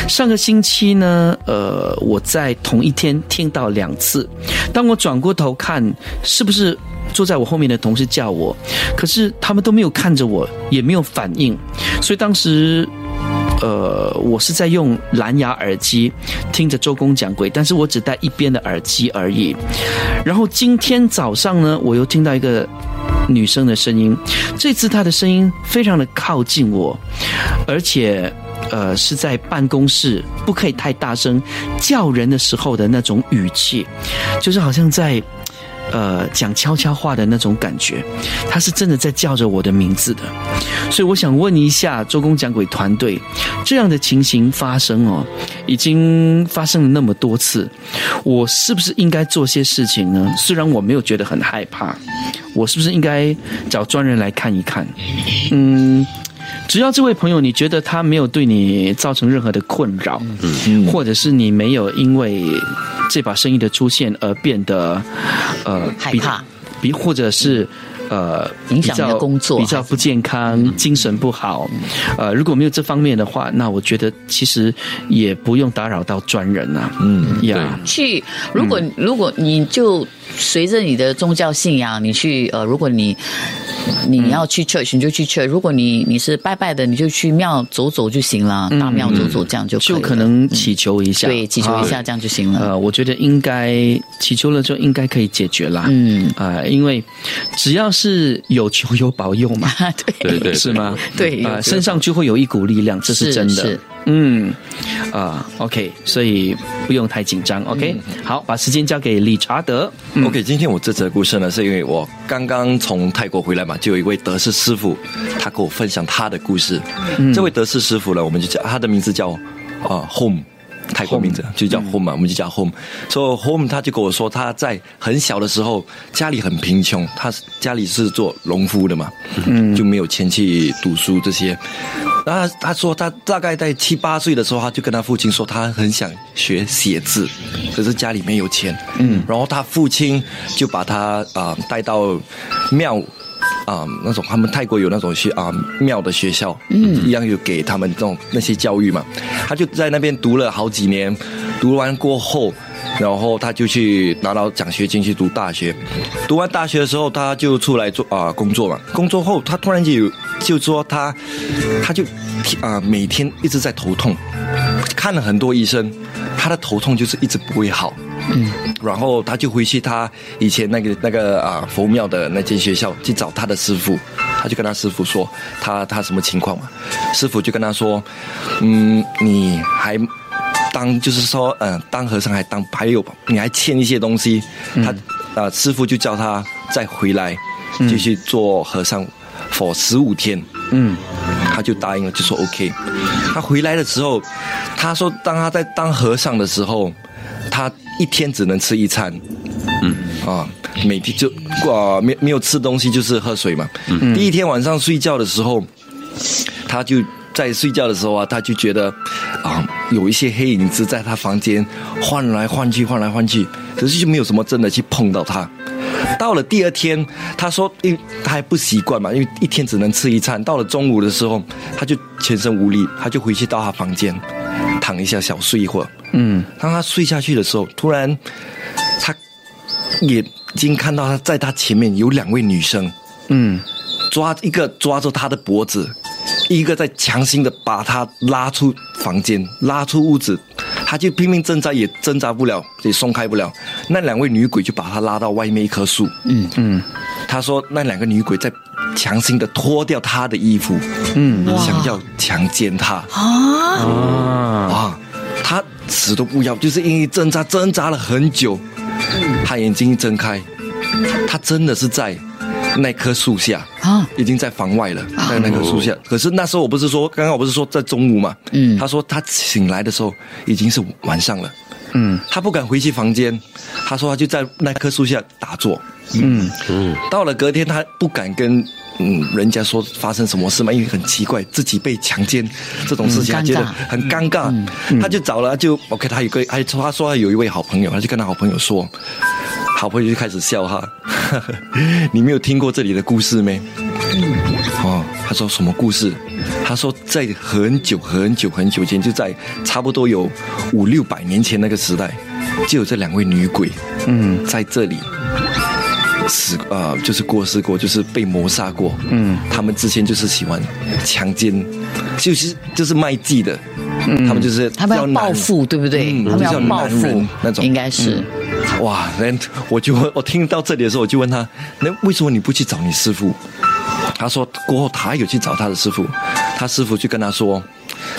上个星期呢，呃，我在同一天听到两次。当我转过头看，是不是坐在我后面的同事叫我？可是他们都没有看着我，也没有反应。所以当时，呃，我是在用蓝牙耳机听着周公讲鬼，但是我只戴一边的耳机而已。然后今天早上呢，我又听到一个。女生的声音，这次她的声音非常的靠近我，而且，呃，是在办公室不可以太大声叫人的时候的那种语气，就是好像在，呃，讲悄悄话的那种感觉。他是真的在叫着我的名字的，所以我想问一下周公讲鬼团队，这样的情形发生哦，已经发生了那么多次，我是不是应该做些事情呢？虽然我没有觉得很害怕。我是不是应该找专人来看一看？嗯，只要这位朋友你觉得他没有对你造成任何的困扰，嗯，或者是你没有因为这把生意的出现而变得呃害怕，比或者是呃影响你的工作比较不健康、精神不好，呃，如果没有这方面的话，那我觉得其实也不用打扰到专人啊。嗯，呀，去如果如果你就。随着你的宗教信仰，你去呃，如果你你要去 church，你就去 church；如果你你是拜拜的，你就去庙走走就行了，大庙走走这样就可以。就可能祈求一下，对，祈求一下这样就行了。呃，我觉得应该祈求了就应该可以解决啦。嗯啊，因为只要是有求有保佑嘛，对对是吗？对啊，身上就会有一股力量，这是真的。嗯，啊，OK，所以不用太紧张，OK。好，把时间交给理查德。OK，今天我这则故事呢，是因为我刚刚从泰国回来嘛，就有一位德式师傅，他跟我分享他的故事。这位德式师傅呢，我们就叫他的名字叫啊 Home。泰国名字就叫 home 嘛，我们就叫 home。所以 home 他就跟我说，他在很小的时候家里很贫穷，他家里是做农夫的嘛，嗯，就没有钱去读书这些。然后他说，他大概在七八岁的时候，他就跟他父亲说，他很想学写字，可是家里没有钱，嗯，然后他父亲就把他啊带到庙。啊，那种他们泰国有那种学啊庙的学校，嗯，一样有给他们这种那些教育嘛。他就在那边读了好几年，读完过后，然后他就去拿到奖学金去读大学。读完大学的时候，他就出来做啊工作嘛。工作后，他突然就有就说他，他就啊每天一直在头痛，看了很多医生，他的头痛就是一直不会好。嗯，然后他就回去他以前那个那个啊佛庙的那间学校去找他的师傅，他就跟他师傅说他他什么情况嘛，师傅就跟他说，嗯，你还当就是说嗯当和尚还当还有你还欠一些东西，他啊师傅就叫他再回来继续做和尚，for 十五天，嗯，他就答应了，就说 OK。他回来的时候，他说当他在当和尚的时候，他。一天只能吃一餐，嗯啊，每天就啊没没有吃东西，就是喝水嘛。嗯，第一天晚上睡觉的时候，他就在睡觉的时候啊，他就觉得啊有一些黑影子在他房间晃来晃去，晃来晃去，可是就没有什么真的去碰到他。到了第二天，他说，因为他还不习惯嘛，因为一天只能吃一餐。到了中午的时候，他就全身无力，他就回去到他房间躺一下，小睡一会儿。嗯，当他睡下去的时候，突然他眼睛看到他在他前面有两位女生，嗯，抓一个抓住他的脖子，一个在强行的把他拉出房间，拉出屋子，他就拼命挣扎也挣扎不了，也松开不了。那两位女鬼就把他拉到外面一棵树，嗯嗯，他说那两个女鬼在强行的脱掉他的衣服，嗯，想要强奸他啊啊。他死都不要，就是因为挣扎挣扎了很久，他眼睛一睁开，他真的是在那棵树下啊，已经在房外了，在那棵树下。可是那时候我不是说，刚刚我不是说在中午嘛，嗯，他说他醒来的时候已经是晚上了，嗯，他不敢回去房间，他说他就在那棵树下打坐，嗯。嗯，到了隔天他不敢跟。嗯，人家说发生什么事嘛？因为很奇怪，自己被强奸这种事情，他觉得很尴尬，他就找了就 OK。他有个，还他说他有一位好朋友，他就跟他好朋友说，好朋友就开始笑哈，你没有听过这里的故事没？哦，他说什么故事？他说在很久很久很久前，就在差不多有五六百年前那个时代，就有这两位女鬼，嗯，在这里。死啊，就是过世过，就是被谋杀过。嗯，他们之前就是喜欢强奸，就是就是卖妓的。嗯，他们就是他们要报复，对不对？他们要报复那种，应该是。哇，那我就我听到这里的时候，我就问他，那为什么你不去找你师傅？他说过后他有去找他的师傅，他师傅就跟他说，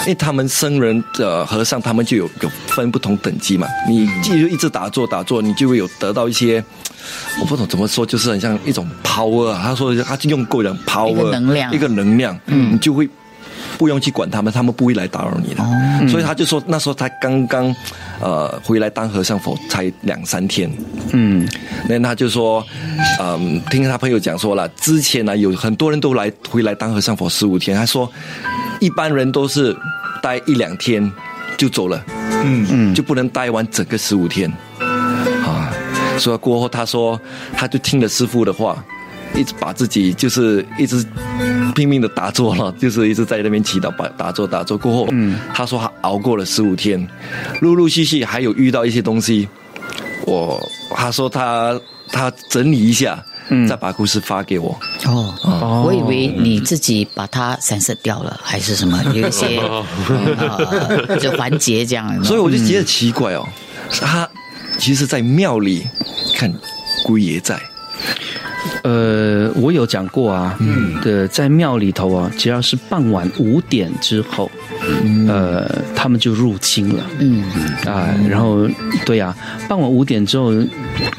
因为他们僧人的和尚，他们就有有分不同等级嘛。你继续一直打坐打坐，你就会有得到一些。我不懂怎么说，就是很像一种 power。他说他就用够了 power，能量，一个能量，嗯，你就会不用去管他们，他们不会来打扰你的。所以他就说那时候他刚刚呃回来当和尚佛才两三天，嗯，那他就说，嗯，听他朋友讲说了，之前呢有很多人都来回来当和尚佛十五天，他说一般人都是待一两天就走了，嗯嗯，就不能待完整个十五天。说过后，他说，他就听了师傅的话，一直把自己就是一直拼命的打坐了，就是一直在那边祈祷，把打坐打坐。过后，嗯，他说他熬过了十五天，陆陆续续还有遇到一些东西，我他说他他整理一下，嗯，再把故事发给我。哦，我以为你自己把它散射掉了，还是什么有一些 就环节这样，所以我就觉得奇怪哦，他。其实，在庙里看龟爷在。呃，我有讲过啊，嗯，的在庙里头啊，只要是傍晚五点之后，呃，他们就入侵了。嗯啊，然后对呀，傍晚五点之后，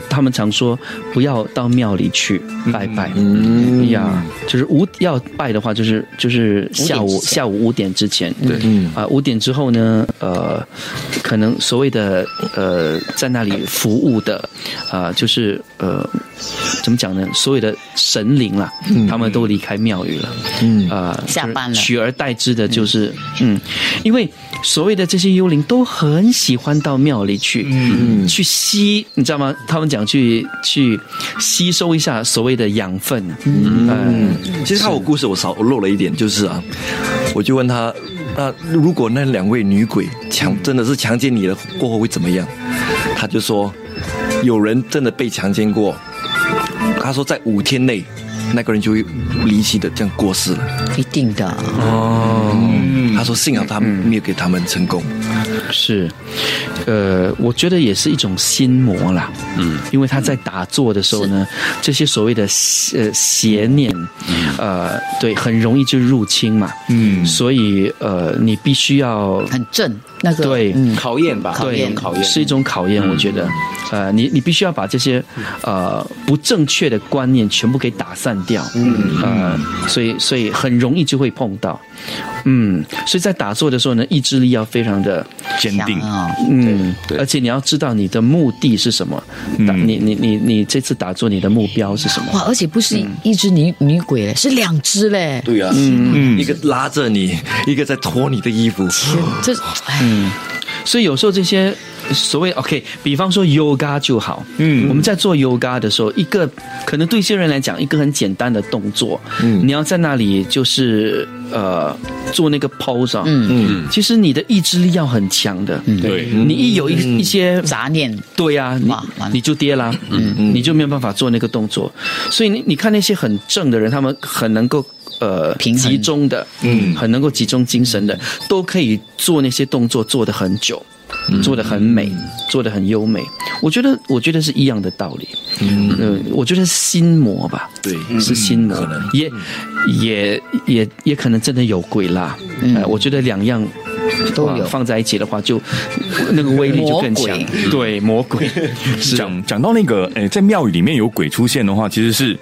他们常说不要到庙里去拜拜。嗯呀，就是五要拜的话，就是就是下午下午五点之前。对，啊，五点之后呢，呃，可能所谓的呃，在那里服务的啊，就是呃，怎么讲呢？所有的神灵啦，他们都离开庙宇了。嗯啊，下班了取而代之的就是嗯，因为所谓的这些幽灵都很喜欢到庙里去，嗯，去吸，你知道吗？他们讲去去吸收一下所谓的养分。嗯，其实他有故事，我少漏了一点，就是啊，我就问他，那如果那两位女鬼强真的是强奸你了，过后会怎么样？他就说，有人真的被强奸过，他说在五天内，那个人就会离奇的这样过世了。一定的。哦，他说幸好他没有给他们成功。是，呃，我觉得也是一种心魔啦。嗯，因为他在打坐的时候呢，这些所谓的呃邪念，呃，对，很容易就入侵嘛。嗯，所以呃，你必须要很正那个对。嗯。考验吧，对验。考验。是一种考验，我觉得，呃，你你必须要把这些呃不正确的观念全部给打散掉。嗯，呃，所以所以很容易就会碰到。嗯，所以在打坐的时候呢，意志力要非常的坚定。啊，嗯，而且你要知道你的目的是什么，打你你你你这次打坐你的目标是什么？哇！而且不是一只女女鬼嘞，是两只嘞。对啊，嗯，一个拉着你，一个在脱你的衣服。天，这嗯，所以有时候这些所谓 OK，比方说 yoga 就好，嗯，我们在做 yoga 的时候，一个可能对一些人来讲，一个很简单的动作，嗯，你要在那里就是呃做那个 pose 啊，嗯。嗯，其实你的意志力要很强的，嗯，对。你一有一一些杂念，对呀、你你就跌啦，嗯，你就没有办法做那个动作。所以你你看那些很正的人，他们很能够呃平集中的，嗯，很能够集中精神的，都可以做那些动作做的很久。做的很美，做的很优美，我觉得，我觉得是一样的道理。嗯，我觉得是心魔吧，对，是心魔，也也也也可能真的有鬼啦。呃，我觉得两样都有。呃放在一起的话，就那个威力就更强。对，魔鬼。讲讲到那个，诶、在庙宇里面有鬼出现的话，其实是，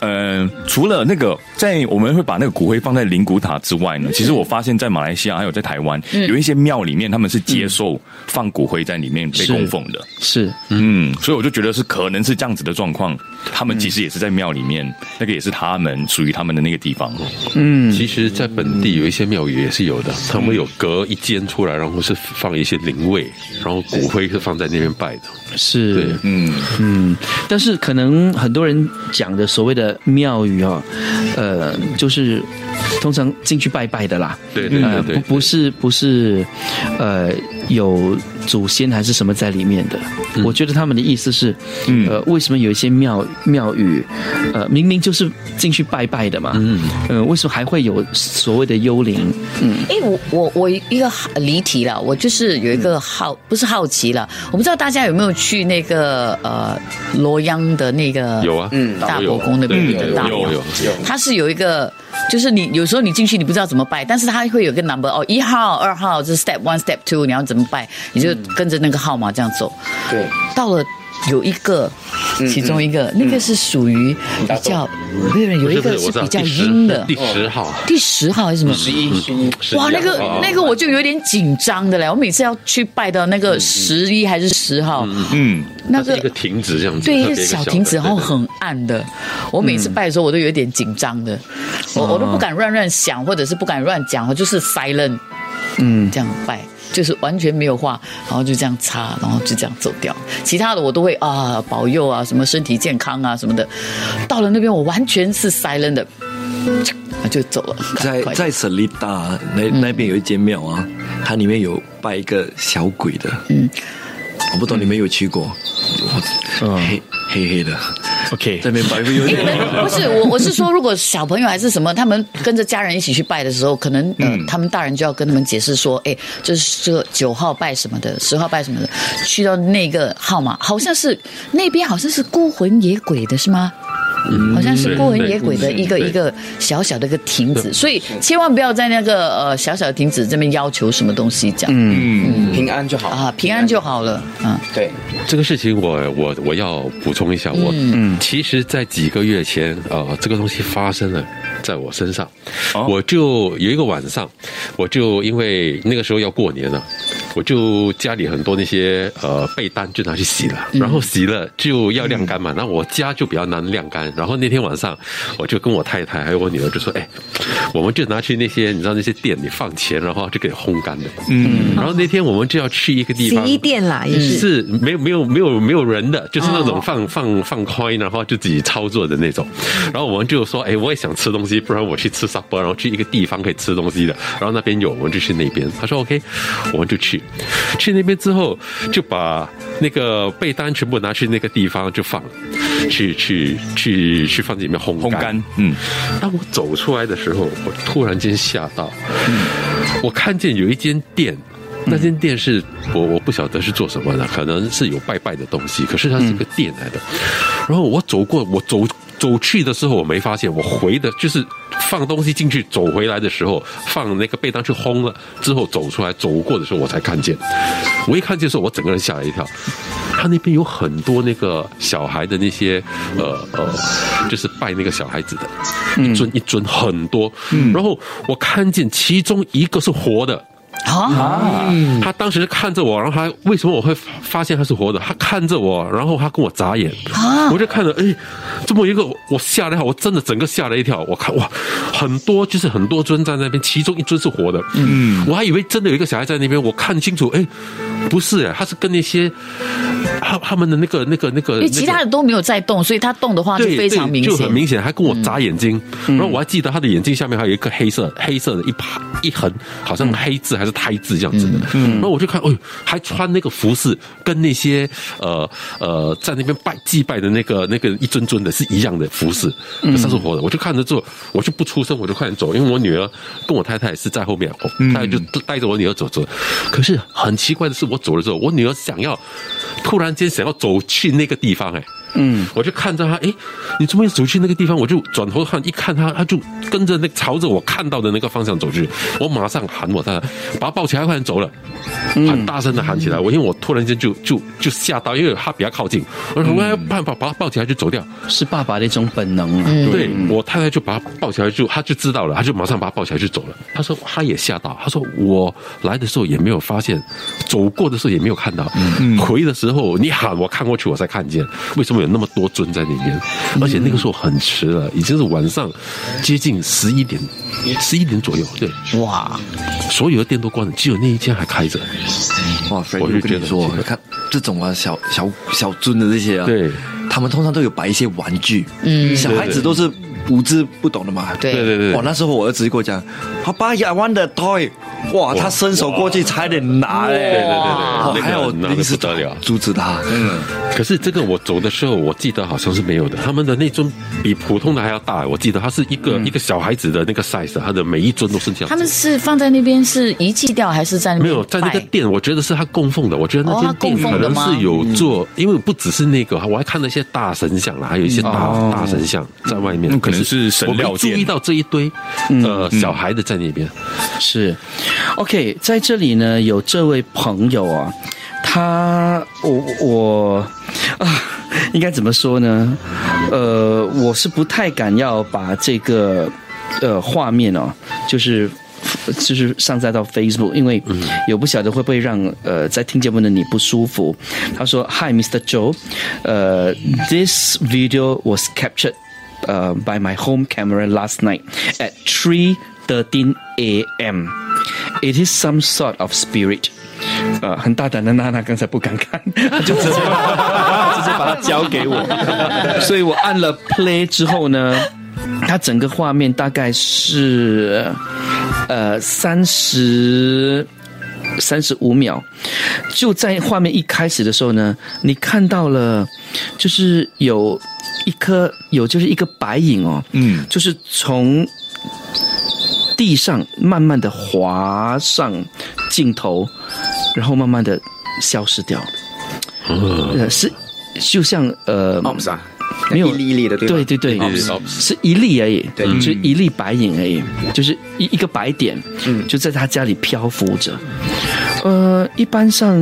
呃，除了那个，在我们会把那个骨灰放在灵骨塔之外呢，其实我发现，在马来西亚还有在台湾，有一些庙里面他们是接受放骨灰在里面被供奉的。是，嗯，所以我就觉得是可能是这样子的状况，他们其实也是在庙里面，那个也是他们属于他们的那个地方。嗯，其实，在本地有一些庙宇也是有的，他们有隔一间出来，然后是放一些灵位，然后骨灰是放在那边拜的。是。对，嗯，嗯，但是可能很多人讲的所谓的庙宇啊，呃，就是通常进去拜拜的啦。对对对呃，对不不是不是，呃，有祖先还是什么在里面的。我觉得他们的意思是，呃，为什么有一些庙庙宇，呃，明明就是进去拜拜的嘛，嗯，呃，为什么还会有所谓的幽灵？嗯，哎，我我我一个离题了，我就是有一个好，不是好奇了，我不知道大家有没有去那个呃罗央的那个有啊，嗯大伯宫那边嗯。的大有有有，它是有一个，就是你有时候你进去你不知道怎么拜，但是它会有个 number 哦，一号、二号，这是 step one、step two，你要怎么拜，你就跟着那个号码这样走。对，到了有一个，其中一个那个是属于比较，没有有一个是比较阴的，第十号，第十号还是什么？十一哇，那个哦。那个我就有点紧张的嘞，我每次要去拜到那个十一还是十号，嗯，那个一个亭子这样子，对，一个小亭子，然后对对很暗的。我每次拜的时候，我都有点紧张的，我我都不敢乱乱想，或者是不敢乱讲，我就是 silent，嗯，这样拜。就是完全没有话，然后就这样擦，然后就这样走掉。其他的我都会啊保佑啊，什么身体健康啊什么的。到了那边，我完全是 silent 的，就走了。在在舍利大那那边有一间庙啊，它里面有拜一个小鬼的，嗯，我不懂你没有去过，黑黑黑的，OK，在那边拜有点不是我，我是说，如果小朋友还是什么，他们跟着家人一起去拜的时候，可能呃，他们大人就要跟他们解释说，哎，就是这个九号拜什么的，十号拜什么的，去到那个号码，好像是那边好像是孤魂野鬼的是吗？好像是孤魂野鬼的一个一个小小的一个亭子，所以千万不要在那个呃小小的亭子这边要求什么东西，这样嗯，平安就好。啊，平安就好了，嗯，对，这个事情我我我要补充一下，我嗯。其实，在几个月前，呃，这个东西发生了在我身上，哦。我就有一个晚上，我就因为那个时候要过年了，我就家里很多那些呃被单就拿去洗了，然后洗了就要晾干嘛，那我家就比较难晾干，然后那天晚上我就跟我太太还有我女儿就说，哎，我们就拿去那些你知道那些店里放钱，然后就给烘干的，嗯，然后那天我们就要去一个地方，洗衣店啦，也是。是没有没有没有没有人的，就是那种哦放、放放 coin，然后就自己操作的那种。然后我们就说，哎，我也想吃东西，不然我去吃 supper，然后去一个地方可以吃东西的。然后那边有，我们就去那边。他说 OK，我们就去。去那边之后，就把那个被单全部拿去那个地方就放了，去去去去放进里面烘烘干，嗯，当我走出来的时候，我突然间吓到，我看见有一间店。那间店是我我不晓得是做什么的，可能是有拜拜的东西，可是它是一个店来的。然后我走过，我走走去的时候我没发现，我回的就是放东西进去，走回来的时候放那个被单去烘了之后走出来，走过的时候我才看见。我一看见的时候，我整个人吓了一跳。他那边有很多那个小孩的那些呃呃，就是拜那个小孩子的，一尊一尊很多。然后我看见其中一个是活的。啊，他当时看着我，然后他为什么我会发现他是活的？他看着我，然后他跟我眨眼，我就看着，哎，这么一个，我吓了一跳，我真的整个吓了一跳。我看哇，很多就是很多尊在那边，其中一尊是活的，嗯，我还以为真的有一个小孩在那边，我看清楚，哎，不是，哎，他是跟那些他他们的那个那个那个，因为其他的都没有在动，所以他动的话就非常明显。就，很明显，还跟我眨眼睛。然后我还记得他的眼睛下面还有一个黑色黑色的一排一横，好像黑字还是胎字这样子的。然后我就看，哎呦，还穿那个服饰，跟那些呃呃在那边拜祭拜的那个那个一尊尊的是一样的服饰，可是活的。我就看着之后，我就不出声，我就快点走，因为我女儿跟我太太是在后面，我太太就带着我女儿走走。可是很奇怪的是，我走了之后，我女儿想要突然间想要走去那个地方，哎。嗯，我就看着他，哎，你怎么走去那个地方？我就转头看，一看他，他就跟着那朝着我看到的那个方向走去。我马上喊我太太，把他抱起来，快点走了，很大声的喊起来。我因为我突然间就就就吓到，因为他比较靠近，我说我要办法把他抱起来就走掉。是爸爸的一种本能啊。对我太太就把他抱起来就，他就知道了，他就马上把他抱起来就走了。他说他也吓到，他说我来的时候也没有发现，走过的时候也没有看到，回的时候你喊我看过去我才看见，为什么有那么多尊在里面？而且那个时候很迟了，已经是晚上接近十一点，十一点左右。对，哇，所有的店都关了，只有那一间还开着。哇，我就觉得我跟你说，看这种啊小小小尊的这些啊，对，他们通常都有摆一些玩具，嗯小孩子都是无知不懂的嘛，对。对对对。哇，那时候我儿子就跟我讲，爸爸，I want the toy，哇，他伸手过去差点拿嘞，对对对对哇那个还有拿得临时不得了。阻止他，嗯，可是这个我走的时候，我记得好像是没有的。他们的那尊比普通的还要大，我记得。它是一个、一个小孩子的那个 size，它的每一尊都是这样。他们是放在那边是遗弃掉，还是在那边没有在那个拜店，我觉得是他供奉的。我觉得那间店供奉的吗？可能是有做，因为不只是那个，我还看了一些大神像啦，还有一些大、哦大神像在外面。那可能是神料店我没注意到这一堆呃、小孩的在那边。是，OK，在这里呢，有这位朋友啊，他我我啊，应该怎么说呢？呃，我是不太敢要把这个呃画面哦，就是。就是上载到 Facebook，因为有不晓得会不会让呃在听节目的你不舒服。他说：“Hi, Mr. Joe，呃、uh,，this video was captured 呃、uh, by my home camera last night at 3:13 a.m. It is some sort of spirit。”呃，很大胆的娜娜刚才不敢看，就直接直接把它交给我，所以我按了 play 之后呢，它整个画面大概是呃三十三十五秒，就在画面一开始的时候呢，你看到了就是有一颗有就是一个白影哦，嗯，就是从地上慢慢的滑上镜头，然后慢慢的消失掉。呃，是就像呃，没有一粒一粒的对吧？对对对，是一粒而已，对。就是一粒白影而已，就是一一个白点，嗯。就在他家里漂浮着。呃，一般上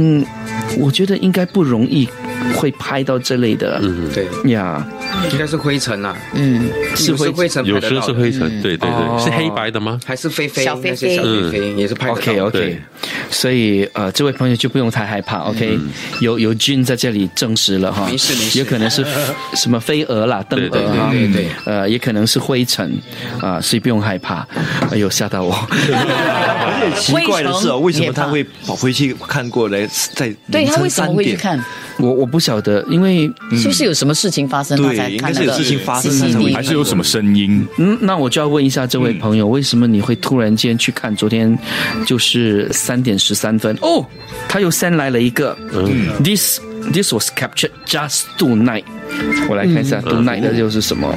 我觉得应该不容易会拍到这类的，嗯，对，呀，应该是灰尘啦，嗯，是灰灰尘拍有时候，是灰尘，对对哦。对，是黑白的吗？还是飞飞小飞飞小飞飞飞也是拍 OK 的。OK，对。所以呃，这位朋友就不用太害怕。OK，有有菌在这里证实了哈，没事没事。有可能是 什么飞蛾啦、灯对对蛾哈，对对对。呃，也可能是灰尘啊，所以不用害怕。哎呦，吓到我！而 且奇怪的是哦，为什么他会跑回去看过来，在凌晨对他为什么三点？会去看？我我不晓得，因为是不是有什么事情发生，他才对，应该是有事情发生，还是有什么声音？嗯，那我就要问一下这位朋友，为什么你会突然间去看？昨天就是三点十三分哦，他又 send 来了一个，嗯，this this was captured just tonight。我来看一下 tonight 的又是什么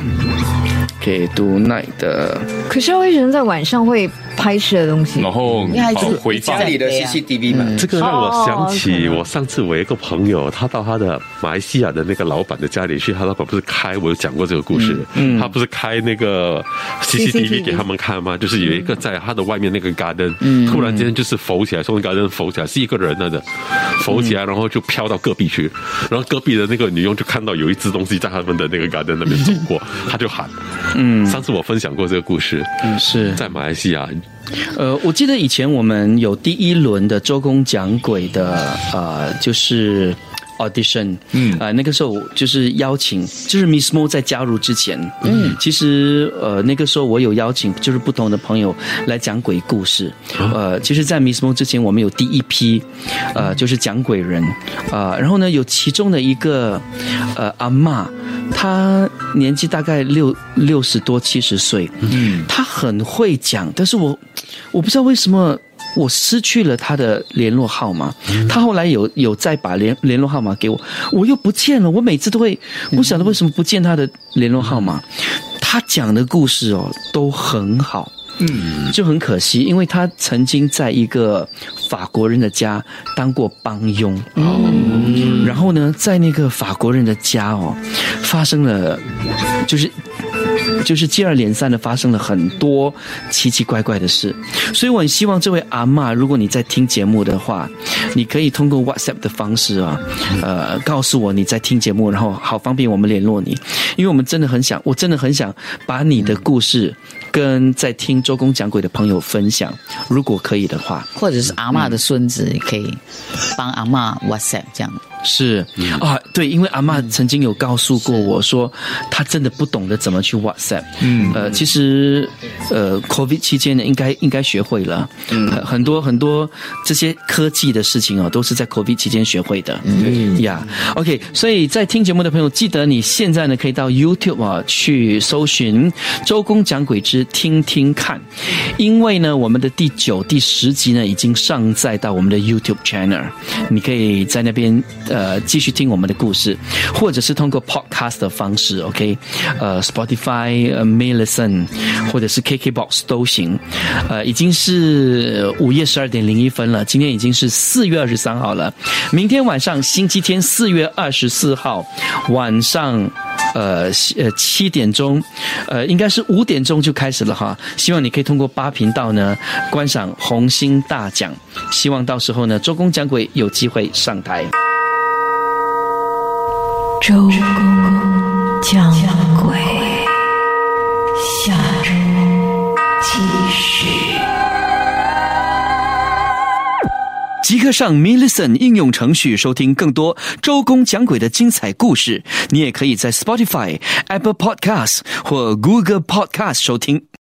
？OK tonight 的可是为什么在晚上会拍摄的东西？然后因为还是哦回放家里的对啊 CCTV 嘛，这个让我想起我上次我一个朋友，他到他的马来西亚的那个老板的家里去，他老板不是开，我有讲过这个故事，他不是开那个 CCTV 给他们看吗？就是有一个在他的外面那个 garden，突然间就是浮起来，从 garden 浮起来，是一个人来的，浮起来，然后就飘到隔壁去，然后隔壁的那个女佣就看到有一只东西在他们的那个 garden 那边走过，他就喊，嗯，上次我分享过这个故事，嗯是。在马来西亚，呃，我记得以前我们有第一轮的周公讲鬼的呃，就是 audition，嗯，呃，那个时候就是邀请，就是 Miss Mo 在加入之前，嗯，其实呃那个时候我有邀请，就是不同的朋友来讲鬼故事，呃，其实，在 Miss Mo 之前，我们有第一批，呃，就是讲鬼人，呃，然后呢，有其中的一个呃阿嬷，她年纪大概六六十多七十岁，嗯，她很会讲，但是我我不知道为什么。我失去了他的联络号码，他后来有有再把联联络号码给我，我又不见了。我每次都会不晓得为什么不见他的联络号码。他讲的故事哦都很好，嗯，就很可惜，因为他曾经在一个法国人的家当过帮佣，哦，然后呢，在那个法国人的家哦，发生了就是。就是接二连三的发生了很多奇奇怪怪的事，所以我很希望这位阿嬷，如果你在听节目的话，你可以通过 WhatsApp 的方式啊，呃，告诉我你在听节目，然后好方便我们联络你，因为我们真的很想，我真的很想把你的故事跟在听周公讲鬼的朋友分享，如果可以的话，或者是阿嬷的孙子，也可以帮阿嬷 WhatsApp 这样。是。啊，对，因为阿嬷曾经有告诉过我说，她真的不懂得怎么去 WhatsApp。嗯，呃，其实呃，COVID 期间呢，应该应该学会了。嗯，很多很多这些科技的事情哦，都是在 COVID 期间学会的。嗯。呀，OK，所以在听节目的朋友，记得你现在呢可以到 YouTube 啊去搜寻“周公讲鬼之听听看”，因为呢，我们的第九、第十集呢已经上载到我们的 YouTube channel，你可以在那边。呃，呃继续听我们的故事，或者是通过 podcast 的方式，OK，呃，Spotify、呃 m a l i s o n 或者是 KKBox 都行。呃，已经是午夜十二点零一分了，今天已经是四月二十三号了，明天晚上星期天四月二十四号晚上。呃呃七点钟，呃应该是五点钟就开始了哈。希望你可以通过八频道呢观赏红星大奖。希望到时候呢，周公讲鬼有机会上台。周公讲鬼，下周继续。即刻上 m i l l i c e n 应用程序收听更多周公讲鬼的精彩故事。你也可以在 Spotify、Apple Podcasts 或 Google Podcast 收听。